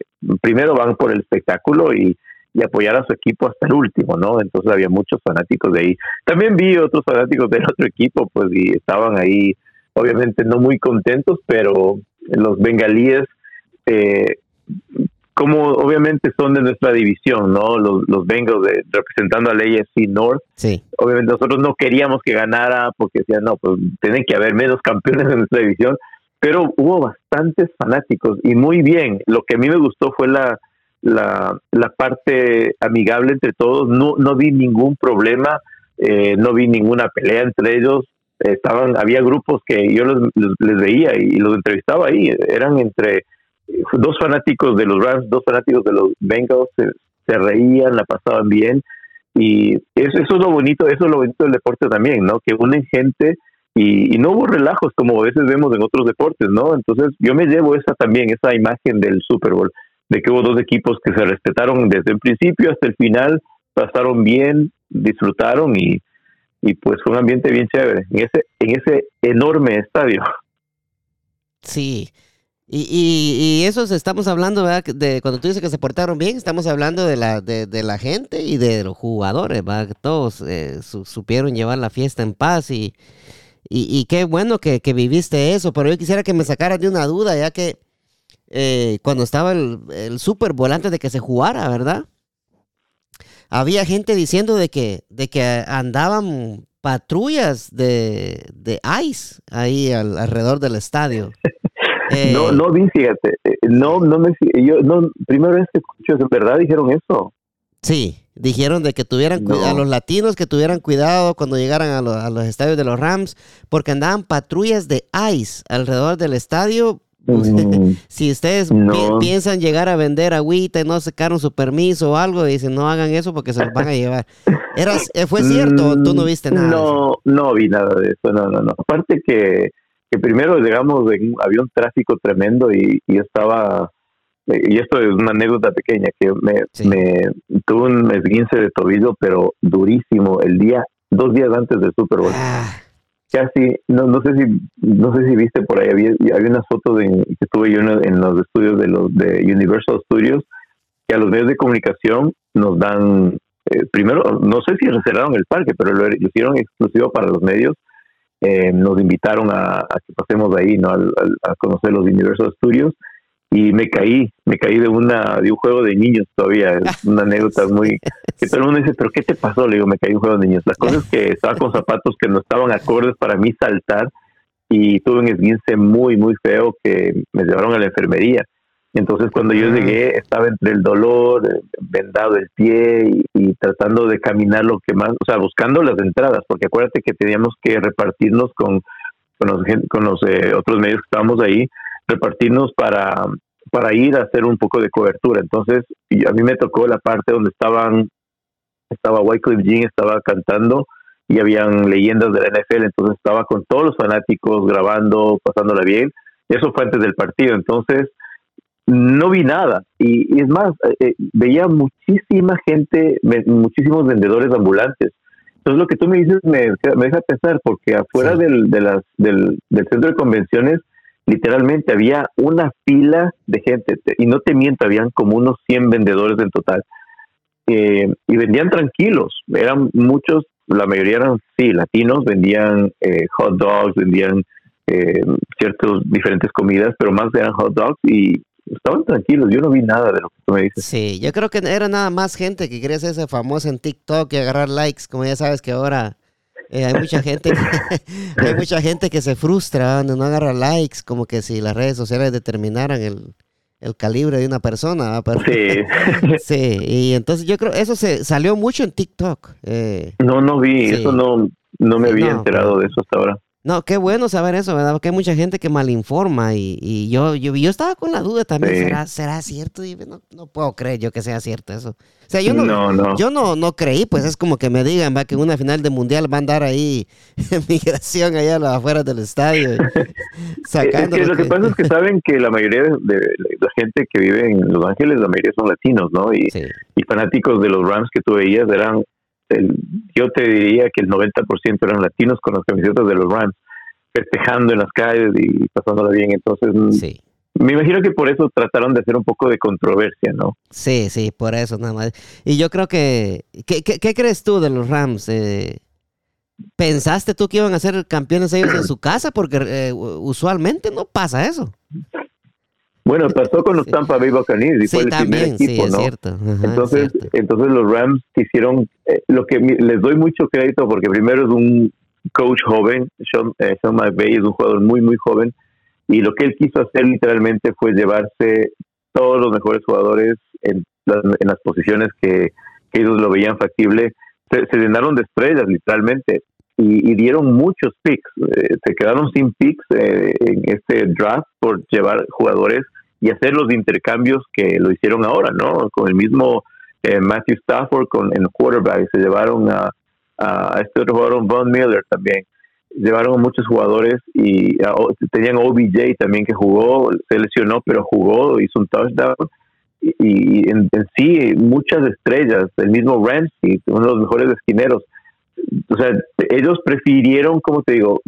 primero van por el espectáculo y, y apoyar a su equipo hasta el último, ¿no? Entonces había muchos fanáticos de ahí. También vi otros fanáticos del otro equipo, pues, y estaban ahí, obviamente no muy contentos, pero los bengalíes eh, como obviamente son de nuestra división, ¿no? Los, los Bengals de, representando al AFC North. Sí. Obviamente nosotros no queríamos que ganara porque decían, no, pues tienen que haber menos campeones en nuestra división, pero hubo bastantes fanáticos y muy bien. Lo que a mí me gustó fue la, la, la parte amigable entre todos. No, no vi ningún problema, eh, no vi ninguna pelea entre ellos. Estaban, había grupos que yo les veía y los entrevistaba ahí. Eran entre dos fanáticos de los Rams, dos fanáticos de los Bengals se, reían, la pasaban bien y eso, eso es lo bonito, eso es lo bonito del deporte también, ¿no? Que unen gente y, no hubo relajos como a veces vemos en otros deportes, ¿no? Entonces yo me llevo esa también, esa imagen del Super Bowl. de que hubo dos equipos que se respetaron desde el principio hasta el final, pasaron bien, disfrutaron y, y pues fue un ambiente bien chévere en ese, en ese enorme estadio. Sí, y, y, y, eso estamos hablando, ¿verdad? De cuando tú dices que se portaron bien, estamos hablando de la, de, la gente y de los jugadores, ¿verdad? Todos eh, supieron llevar la fiesta en paz y, y, qué bueno que, viviste eso, pero yo quisiera que me sacaras de una duda, ya que eh, cuando estaba el, el Super Bowl antes de que se jugara, ¿verdad? Había gente diciendo de que, de que andaban patrullas de, de ICE ahí alrededor del estadio. no, eh, no vi, fíjate, eh, no, no me, yo, no, primera vez que escucho, ¿en verdad dijeron eso? Sí, dijeron de que tuvieran a los latinos que tuvieran cuidado cuando llegaran a, a, los estadios de los Rams, porque andaban patrullas de ICE alrededor del estadio. Mm, si ustedes piensan llegar a vender agüita y no sacaron su permiso o algo, dicen no hagan eso porque se los van a llevar. ¿Eras, eh, ¿Fue cierto o tú no viste nada? No, no vi nada de eso, no, no, no. Aparte que que primero llegamos, había un tráfico tremendo y, y estaba, y esto es una anécdota pequeña, que me, me tuve un esguince de tobillo, pero durísimo, el día, dos días antes del Super Bowl. Ah. Casi, no, no sé si no sé si viste por ahí, había, había unas fotos de, que estuve yo en, los estudios de los de Universal Studios, que a los medios de comunicación nos dan, eh, primero, no sé si cerraron el parque, pero lo hicieron exclusivo para los medios, eh, nos invitaron a, que pasemos ahí, ¿no? A, conocer los Universal Studios y me caí, me caí de una de un juego de niños todavía, es una anécdota muy que todo el mundo dice, pero ¿qué te pasó? Le digo, me caí de un juego de niños. La cosa es que estaba con zapatos que no estaban acordes para mí saltar y tuve un esguince muy, muy feo que me llevaron a la enfermería. Entonces cuando yo llegué estaba entre el dolor, eh, vendado el pie y, tratando de caminar lo que más, o sea, buscando las entradas, porque acuérdate que teníamos que repartirnos con, con los, con los eh, otros medios que estábamos ahí, repartirnos para, para ir a hacer un poco de cobertura. Entonces a mí me tocó la parte donde estaban, estaba Wycliffe Jean, estaba cantando y habían leyendas de la NFL, entonces estaba con todos los fanáticos grabando, pasándola bien. Y eso fue antes del partido. Entonces, no vi nada. Y, es más, eh, eh, veía muchísima gente, muchísimos vendedores ambulantes. Entonces lo que tú me dices me, me deja pensar, porque afuera del, de las, del, centro de convenciones, literalmente había una fila de gente, y no te miento, habían como unos 100 vendedores en total. Eh, y vendían tranquilos, eran muchos, la mayoría eran, sí, latinos, vendían hot dogs, vendían eh, ciertas diferentes comidas, pero más eran hot dogs y estaban tranquilos, yo no vi nada de lo que tú me dices. Sí, yo creo que era nada más gente que quería ese famoso en TikTok y agarrar likes, como ya sabes que ahora eh, hay mucha gente que, hay mucha gente que se frustra cuando no agarra likes, como que si las redes sociales determinaran el, calibre de una persona. sí. sí, y entonces yo creo eso se salió mucho en TikTok. Eh. no, no vi, eso no, no me había enterado de eso hasta ahora. No, qué bueno saber eso, ¿verdad? Porque hay mucha gente que malinforma y, y yo, yo, yo estaba con la duda también, ¿será, ¿será cierto? Y no, no, puedo creer yo que sea cierto eso. O sea, yo no, Yo no, no creí, pues es como que me digan, va, que en una final de mundial va a andar ahí en migración allá a las afueras del estadio. sacando lo que, pasa es que saben que la mayoría de la gente que vive en Los Ángeles, la mayoría son latinos, ¿no? Y, y fanáticos de los Rams que tú veías eran yo te diría que el 90% eran latinos con las camisetas de los Rams, festejando en las calles y pasándola bien. Entonces, mm, me imagino que por eso trataron de hacer un poco de controversia, ¿no? Sí, sí, por eso nada más. Y yo creo que, ¿qué, qué, crees tú de los Rams? Eh, ¿Pensaste tú que iban a ser campeones ellos en su casa? Porque eh, usualmente no pasa eso. Bueno, pasó con los Tampa Bay Buccaneers y fue el primer equipo, ¿no? entonces, entonces los Rams hicieron eh, lo que les doy mucho crédito porque primero es un coach joven, Sean, eh, Sean McVay es un jugador muy muy joven y lo que él quiso hacer literalmente fue llevarse todos los mejores jugadores en las, en las posiciones que, ellos lo veían factible. Se, llenaron de estrellas literalmente y, dieron muchos picks. Eh, se quedaron sin picks eh, en este draft por llevar jugadores y hacer los intercambios que lo hicieron ahora, ¿no? Con el mismo eh, Matthew Stafford con en quarterback, se llevaron a, a este otro jugador, Von Miller también. Llevaron a muchos jugadores y tenían OBJ también que jugó, se lesionó, pero jugó, hizo un touchdown. y, en, sí muchas estrellas, el mismo Ramsey, uno de los mejores esquineros. O sea, ellos prefirieron, como te digo,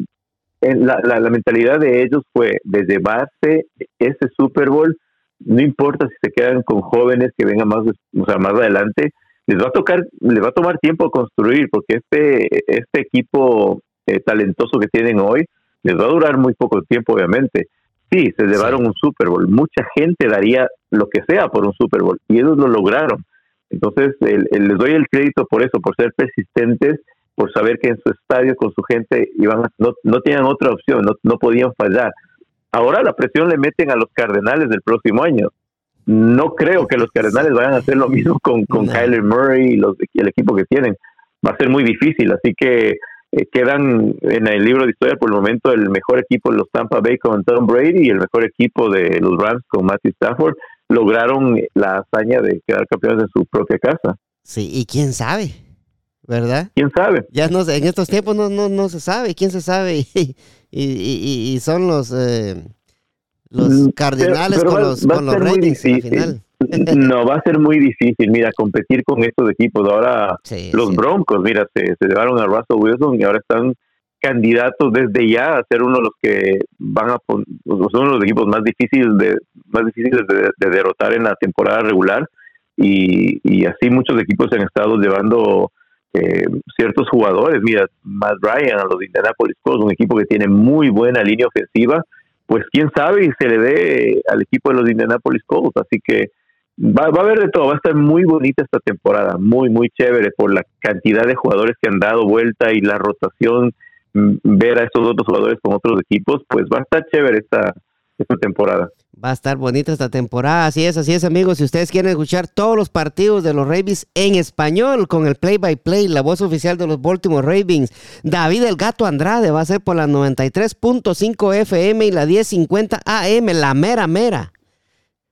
la, la, mentalidad de ellos fue de llevarse ese Super Bowl, no importa si se quedan con jóvenes que vengan más, o sea, más adelante, les va a tocar, les va a tomar tiempo construir, porque este, este equipo eh, talentoso que tienen hoy les va a durar muy poco tiempo, obviamente. Sí, se llevaron un Super Bowl. Mucha gente daría lo que sea por un Super Bowl y ellos lo lograron. Entonces, les doy el crédito por eso, por ser persistentes por saber que en su estadio con su gente iban no, no tenían otra opción, no, no podían fallar. Ahora la presión le meten a los Cardenales del próximo año. No creo que los Cardenales vayan a hacer lo mismo con, con Kyler Murray y los, el equipo que tienen. Va a ser muy difícil, así que eh, quedan en el libro de historia por el momento el mejor equipo de los Tampa Bay con Tom Brady y el mejor equipo de los Rams con Matthew Stafford lograron la hazaña de quedar campeones en su propia casa. Sí, y quién sabe, ¿verdad? ¿Quién sabe? Ya no, en estos tiempos no, no, no se sabe, ¿quién se sabe? Y, y, y, son los, eh, los mm, cardinales con los, con los ratings final. no, va a ser muy difícil, mira, competir con estos equipos. Ahora los Broncos, mira, se, se llevaron a Russell Wilson y ahora están candidatos desde ya a ser uno de los que van a son uno de los equipos más difíciles de más difíciles de, derrotar en la temporada regular y, y, así muchos equipos han estado llevando eh, ciertos jugadores. Mira, Matt Ryan a los Indianapolis Colts, un equipo que tiene muy buena línea ofensiva, pues quién sabe y se le dé al equipo de los Indianapolis Colts. Así que va, va a haber de todo, va a estar muy bonita esta temporada, muy, muy chévere por la cantidad de jugadores que han dado vuelta y la rotación, mm, ver a estos otros jugadores con otros equipos, pues va a estar chévere esta, esta temporada. Va a estar bonita esta temporada, así es, así es amigos. Si ustedes quieren escuchar todos los partidos de los Ravens en español con el play by play, la voz oficial de los Baltimore Ravens, David el Gato Andrade va a ser por la 93.5 FM y la 1050 AM, la mera mera.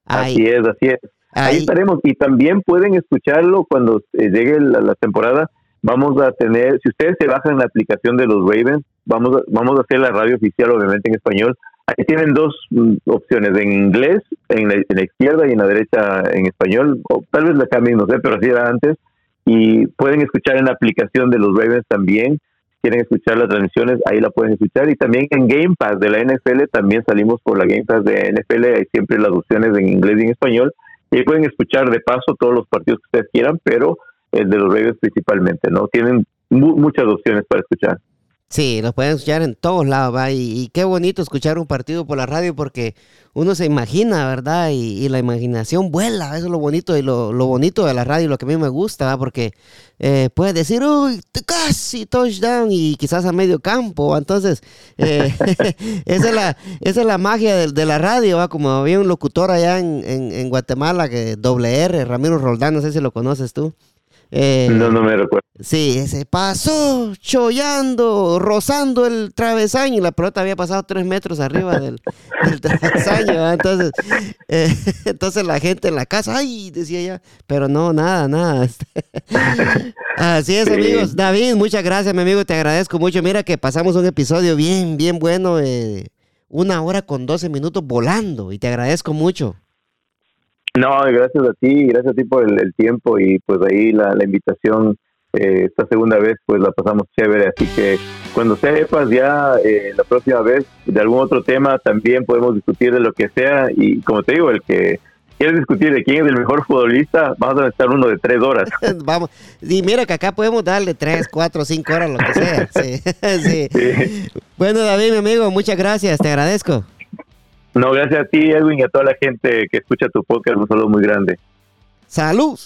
Así es, así es. Ahí. estaremos y también pueden escucharlo cuando eh, llegue la, temporada. Vamos a tener, si ustedes se bajan la aplicación de los Ravens, vamos a, vamos a hacer la radio oficial obviamente en español Ahí tienen dos mm, opciones, en inglés, en la, izquierda y en la derecha en español, o tal vez la cambien, no sé, pero así era antes. Y pueden escuchar en la aplicación de los Ravens también. Si quieren escuchar las transmisiones, ahí la pueden escuchar. Y también en Game Pass de la NFL, también salimos por la Game Pass de NFL, hay siempre las opciones en inglés y en español. Y ahí pueden escuchar de paso todos los partidos que ustedes quieran, pero el de los Ravens principalmente, ¿no? Tienen muchas opciones para escuchar. Sí, los pueden escuchar en todos lados, ¿va? Y, qué bonito escuchar un partido por la radio porque uno se imagina, ¿verdad? Y, la imaginación vuela, eso es lo bonito y lo, bonito de la radio, lo que a mí me gusta, ¿va? Porque eh, puedes decir, uy, casi touchdown y quizás a medio campo, entonces eh, esa, es la, esa es la magia de, la radio, ¿va? Como había un locutor allá en, en, Guatemala, que doble R, Ramiro Roldán, no sé si lo conoces tú. Eh, no, no me recuerdo. Sí, se pasó chollando, rozando el travesaño y la pelota había pasado tres metros arriba del, travesaño. Entonces, eh, entonces la gente en la casa, ay, decía ya, pero no, nada, nada. Así es, amigos. David, muchas gracias, mi amigo, te agradezco mucho. Mira que pasamos un episodio bien, bien bueno, eh, una hora con doce minutos volando y te agradezco mucho. No, gracias a ti, gracias a ti por el, tiempo y pues ahí la, invitación. Eh, esta segunda vez pues la pasamos chévere, así que cuando sepas ya eh, la próxima vez de algún otro tema también podemos discutir de lo que sea y como te digo, el que quieres discutir de quién es el mejor futbolista, vamos a estar uno de tres horas. vamos, y mira que acá podemos darle tres, cuatro, cinco horas, lo que sea. sí. Bueno, David, mi amigo, muchas gracias, te agradezco. No, gracias a ti, Edwin, y a toda la gente que escucha tu podcast. Un saludo muy grande. Salud.